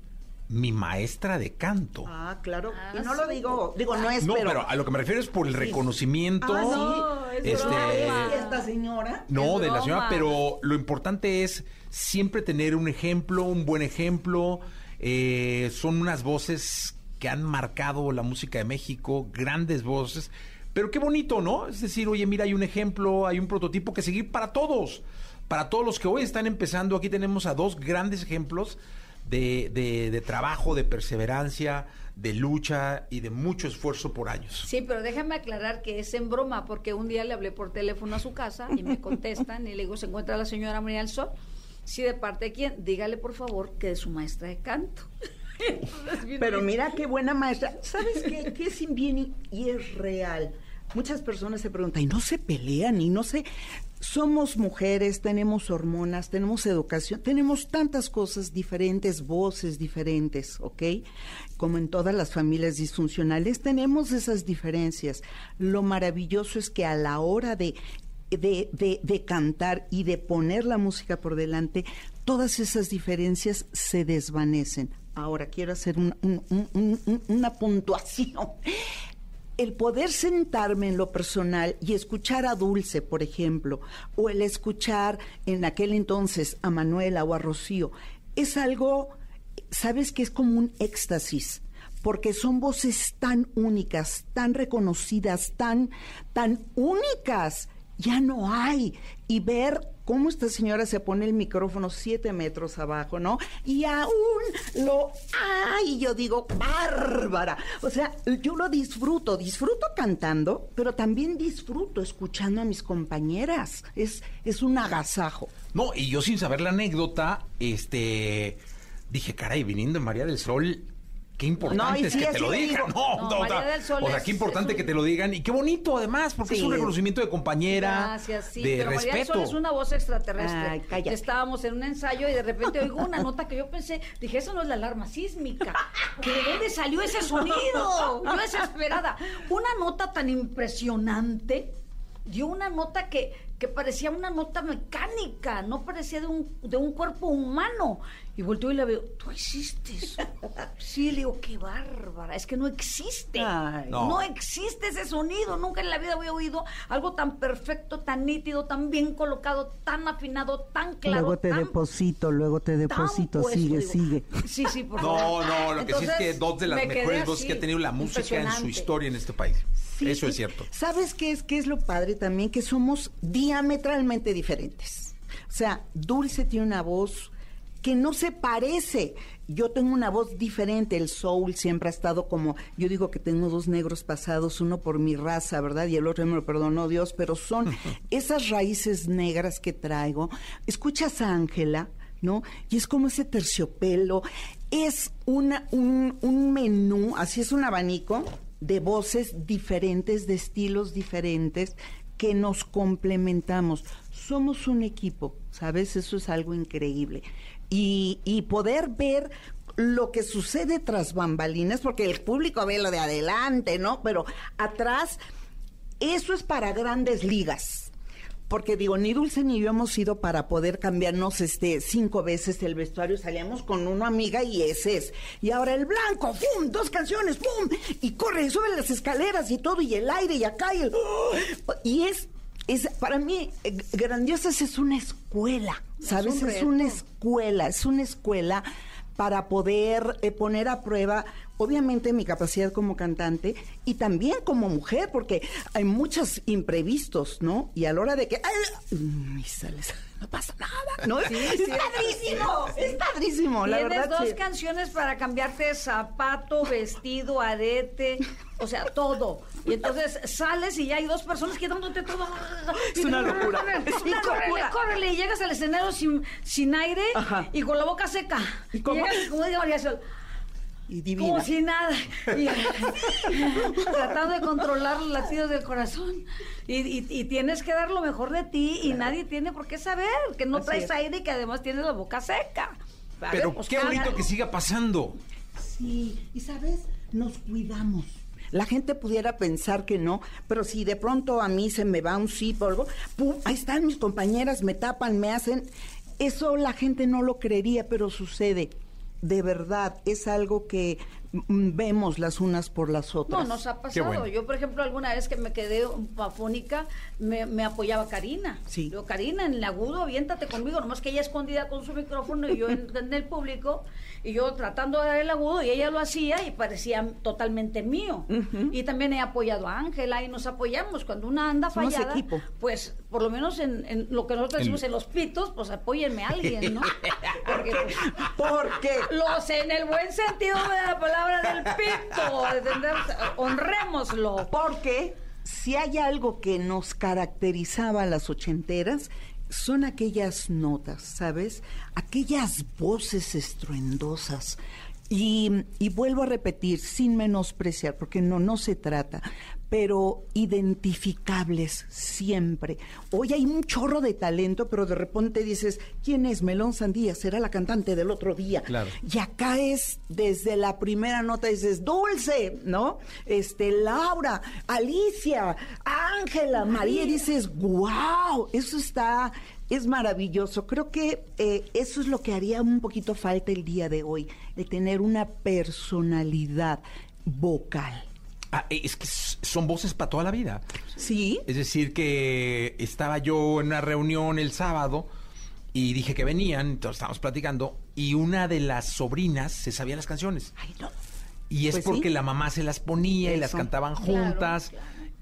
[SPEAKER 2] mi maestra de canto.
[SPEAKER 11] Ah, claro. y no lo digo, digo, no es.
[SPEAKER 2] No, pero, a lo que me refiero es por el reconocimiento.
[SPEAKER 11] Ah, no, es este, esta señora.
[SPEAKER 2] No, de la señora, pero lo importante es siempre tener un ejemplo, un buen ejemplo. Eh, son unas voces que han marcado la música de México, grandes voces. Pero qué bonito, ¿no? Es decir, oye, mira, hay un ejemplo, hay un prototipo que seguir para todos. Para todos los que hoy están empezando, aquí tenemos a dos grandes ejemplos de, de, trabajo, de perseverancia, de lucha y de mucho esfuerzo por años.
[SPEAKER 10] Sí, pero déjame aclarar que es en broma, porque un día le hablé por teléfono a su casa y me contestan y le digo, ¿se encuentra la señora María del Sol? Sí, ¿de parte de quién? Dígale, por favor, que es su maestra de canto.
[SPEAKER 11] pero mira qué buena maestra. ¿Sabes qué? Que es bien y es real. Muchas personas se preguntan, ¿y no se pelean? ¿Y no se...? somos mujeres, tenemos hormonas, tenemos educación, tenemos tantas cosas diferentes, voces diferentes, ¿ok? Como en todas las familias disfuncionales, tenemos esas diferencias. Lo maravilloso es que a la hora de, de, de, cantar y de poner la música por delante, todas esas diferencias se desvanecen. Ahora quiero hacer una puntuación el poder sentarme en lo personal y escuchar a Dulce, por ejemplo, o el escuchar en aquel entonces a Manuela o a Rocío, es algo, sabes que es como un éxtasis, porque son voces tan únicas, tan reconocidas, tan, tan únicas. Ya no hay. Y ver cómo esta señora se pone el micrófono siete metros abajo, ¿no? Y aún lo... ¡Ay! Yo digo, bárbara. O sea, yo lo disfruto, disfruto cantando, pero también disfruto escuchando a mis compañeras. Es, es un agasajo.
[SPEAKER 2] No, y yo sin saber la anécdota, este... Dije, caray, viniendo en María del Sol, qué importante es que te lo digan. No, no, o sea, qué importante que te lo digan y qué bonito además, porque es un reconocimiento de compañera,
[SPEAKER 10] Gracias, sí,
[SPEAKER 2] de
[SPEAKER 10] pero
[SPEAKER 2] respeto.
[SPEAKER 10] María del Sol es una voz extraterrestre. Estábamos en un ensayo y de repente oigo una nota que yo pensé, dije, eso no es la alarma sísmica. ¿Que ¿De dónde salió ese sonido? Yo desesperada. Una nota tan impresionante dio una nota que que parecía una nota mecánica, no parecía de un, de un cuerpo humano. Y volteo y la veo, ¿tú hiciste eso? Sí, le digo, qué bárbara, es que no existe. no. existe ese sonido, nunca en la vida había oído algo tan perfecto, tan nítido, tan bien colocado, tan afinado, tan claro.
[SPEAKER 11] Luego te deposito, luego te deposito, sigue, sigue.
[SPEAKER 10] Sí, sí, por
[SPEAKER 12] favor. No, no, lo que sí es que dos de las mejores voces que ha tenido la música en su historia en este país. Eso es cierto.
[SPEAKER 11] ¿Sabes qué es, qué es lo padre también? Que somos diametralmente diferentes. O sea, Dulce tiene una voz que no se parece. Yo tengo una voz diferente, el soul siempre ha estado como, yo digo que tengo dos negros pasados, uno por mi raza, ¿verdad? Y el otro me lo perdonó Dios, pero son esas raíces negras que traigo. Escuchas a Ángela, ¿no? Y es como ese terciopelo, es una, un, un menú, así es un abanico de voces diferentes, de estilos diferentes, que nos complementamos. Somos un equipo, ¿sabes? Eso es algo increíble. Y, y poder ver lo que sucede tras bambalinas, porque el público ve lo de adelante, ¿no? Pero atrás, eso es para grandes ligas porque digo, ni Dulce ni yo hemos ido para poder cambiarnos este cinco veces el vestuario, salíamos con una amiga y ese es. Y ahora el blanco, ¡pum! Dos canciones, ¡pum! Y corre, y sube las escaleras y todo, y el aire y acá y el... Y es, es para mí, eh, Grandiosas es una escuela, ¿sabes? Es, una escuela, es una escuela para poder eh, poner a prueba obviamente mi capacidad como cantante y también como mujer, porque hay muchos imprevistos, ¿no? Y a la hora de que... ¡ay! sales, no pasa nada, ¿no? Sí, es padrísimo, es padrísimo, la verdad.
[SPEAKER 10] dos canciones para cambiarte zapato, vestido, arete, o sea, todo. Y entonces sales y ya hay dos personas quedándote todo.
[SPEAKER 11] Es una locura. Es una
[SPEAKER 10] locura. Córrele, y llegas al escenario sin, sin aire y con la boca seca. ¿Y, cómo? llegas, como Sol,
[SPEAKER 11] y divina.
[SPEAKER 10] Como si nada. tratando de controlar los latidos del corazón. Y, tienes que dar lo mejor de ti y nadie tiene por qué saber que no traes aire y que además tienes la boca seca.
[SPEAKER 12] Pero pues, qué bonito que siga pasando.
[SPEAKER 11] Sí, y sabes, nos cuidamos. La gente pudiera pensar que no, pero si de pronto a mí se me va un sí o algo, ¡pum! ahí están mis compañeras, me tapan, me hacen. Eso la gente no lo creería, pero sucede de verdad es algo que vemos las unas por las otras.
[SPEAKER 10] No, nos ha pasado. Yo, por ejemplo, alguna vez que me quedé pafónica, me, me apoyaba Karina. Sí. Yo, Karina, en el agudo, aviéntate conmigo, nomás que ella escondida con su micrófono y yo en, el público, y yo tratando de dar el agudo, y ella lo hacía y parecía totalmente mío. Y también he apoyado a Ángela y nos apoyamos. Cuando una anda fallada, pues por lo menos en, lo que nosotros decimos en los pitos, pues apóyenme a alguien, ¿no? Porque, pues,
[SPEAKER 11] Porque
[SPEAKER 10] los en el buen sentido de la palabra del pito, honrémoslo.
[SPEAKER 11] Porque si hay algo que nos caracterizaba a las ochenteras, son aquellas notas, ¿sabes? Aquellas voces estruendosas. Y, y, vuelvo a repetir, sin menospreciar, porque no, no se trata, pero identificables siempre. Hoy hay un chorro de talento, pero de repente dices, ¿quién es Melón Sandía? Será la cantante del otro día.
[SPEAKER 12] Claro.
[SPEAKER 11] Y acá es desde la primera nota dices, Dulce, ¿no? Este, Laura, Alicia, Ángela, María, y dices, wow, eso está, es maravilloso. Creo que eh, eso es lo que haría un poquito falta el día de hoy, de tener una personalidad vocal.
[SPEAKER 12] Ah, eh, es que son voces para toda la vida.
[SPEAKER 11] Sí.
[SPEAKER 12] Es decir, que estaba yo en una reunión el sábado y dije que venían, entonces estábamos platicando, y una de las sobrinas se sabía las canciones.
[SPEAKER 11] Ay, no.
[SPEAKER 12] Y es pues porque la mamá se las ponía y las cantaban juntas.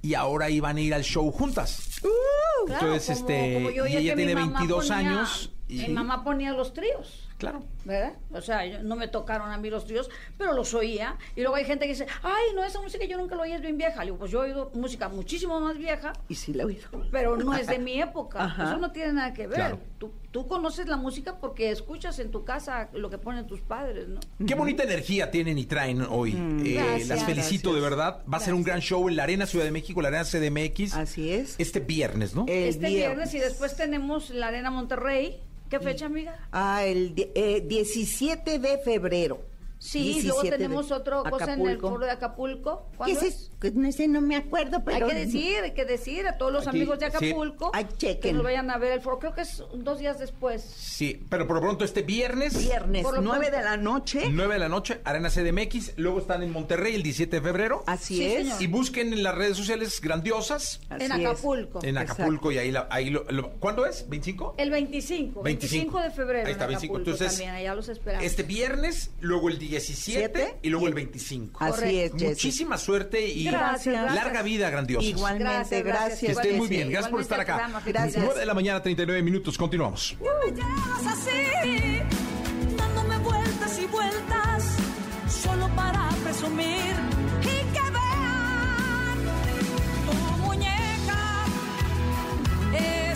[SPEAKER 12] Y ahora iban a ir al show juntas. Uh, entonces, este, y ella tiene 22 años.
[SPEAKER 10] Y mi mamá ponía los tríos.
[SPEAKER 12] Claro.
[SPEAKER 10] ¿Verdad? O sea, no me tocaron a mí los tríos, pero los oía. Y luego hay gente que dice, ay, no, esa música yo nunca lo oí, es bien vieja. Le digo, pues yo he oído música muchísimo más vieja.
[SPEAKER 11] Y sí la he oído.
[SPEAKER 10] Pero no es de mi época. Eso no tiene nada que ver. Tú, tú, conoces la música porque escuchas en tu casa lo que ponen tus padres, ¿no?
[SPEAKER 12] Qué bonita energía tienen y traen hoy. Mm. Eh, las felicito de verdad. Va a ser un gran show en la Arena Ciudad de México, la Arena CDMX.
[SPEAKER 11] Así es.
[SPEAKER 12] Este viernes, ¿no?
[SPEAKER 10] este viernes y después tenemos la Arena Monterrey ¿Qué fecha, amiga?
[SPEAKER 11] Ah, el 17 eh, de febrero.
[SPEAKER 13] Sí, luego tenemos otra cosa en el foro de Acapulco.
[SPEAKER 11] ¿Qué es eso? No sé, no me acuerdo, pero...
[SPEAKER 13] Hay que decir, hay que decir a todos los amigos de Acapulco
[SPEAKER 11] sí. que
[SPEAKER 13] nos vayan a ver el foro. Creo que es dos días después.
[SPEAKER 2] Sí, pero por lo pronto este viernes...
[SPEAKER 11] Viernes, nueve de la noche.
[SPEAKER 2] Nueve de la noche, Arena CDMX. Luego están en Monterrey el 17 de febrero.
[SPEAKER 11] Así es.
[SPEAKER 2] Y busquen en las redes sociales grandiosas.
[SPEAKER 13] en Acapulco.
[SPEAKER 2] En Acapulco y ahí, ahí lo, ¿Cuándo es? ¿25?
[SPEAKER 13] El 25. 25, de febrero.
[SPEAKER 2] Ahí está, 25. Entonces,
[SPEAKER 13] también, allá los esperamos.
[SPEAKER 2] Este viernes, luego el 17 y luego el 25.
[SPEAKER 11] Así es,
[SPEAKER 2] Muchísima suerte y larga vida grandiosa.
[SPEAKER 11] Igualmente, gracias.
[SPEAKER 2] Que estén muy bien. Gracias por estar acá.
[SPEAKER 11] Gracias.
[SPEAKER 2] 9 de la mañana, 39 minutos. Continuamos.
[SPEAKER 10] así, dándome vueltas y vueltas, solo para presumir y que vean tu muñeca. Es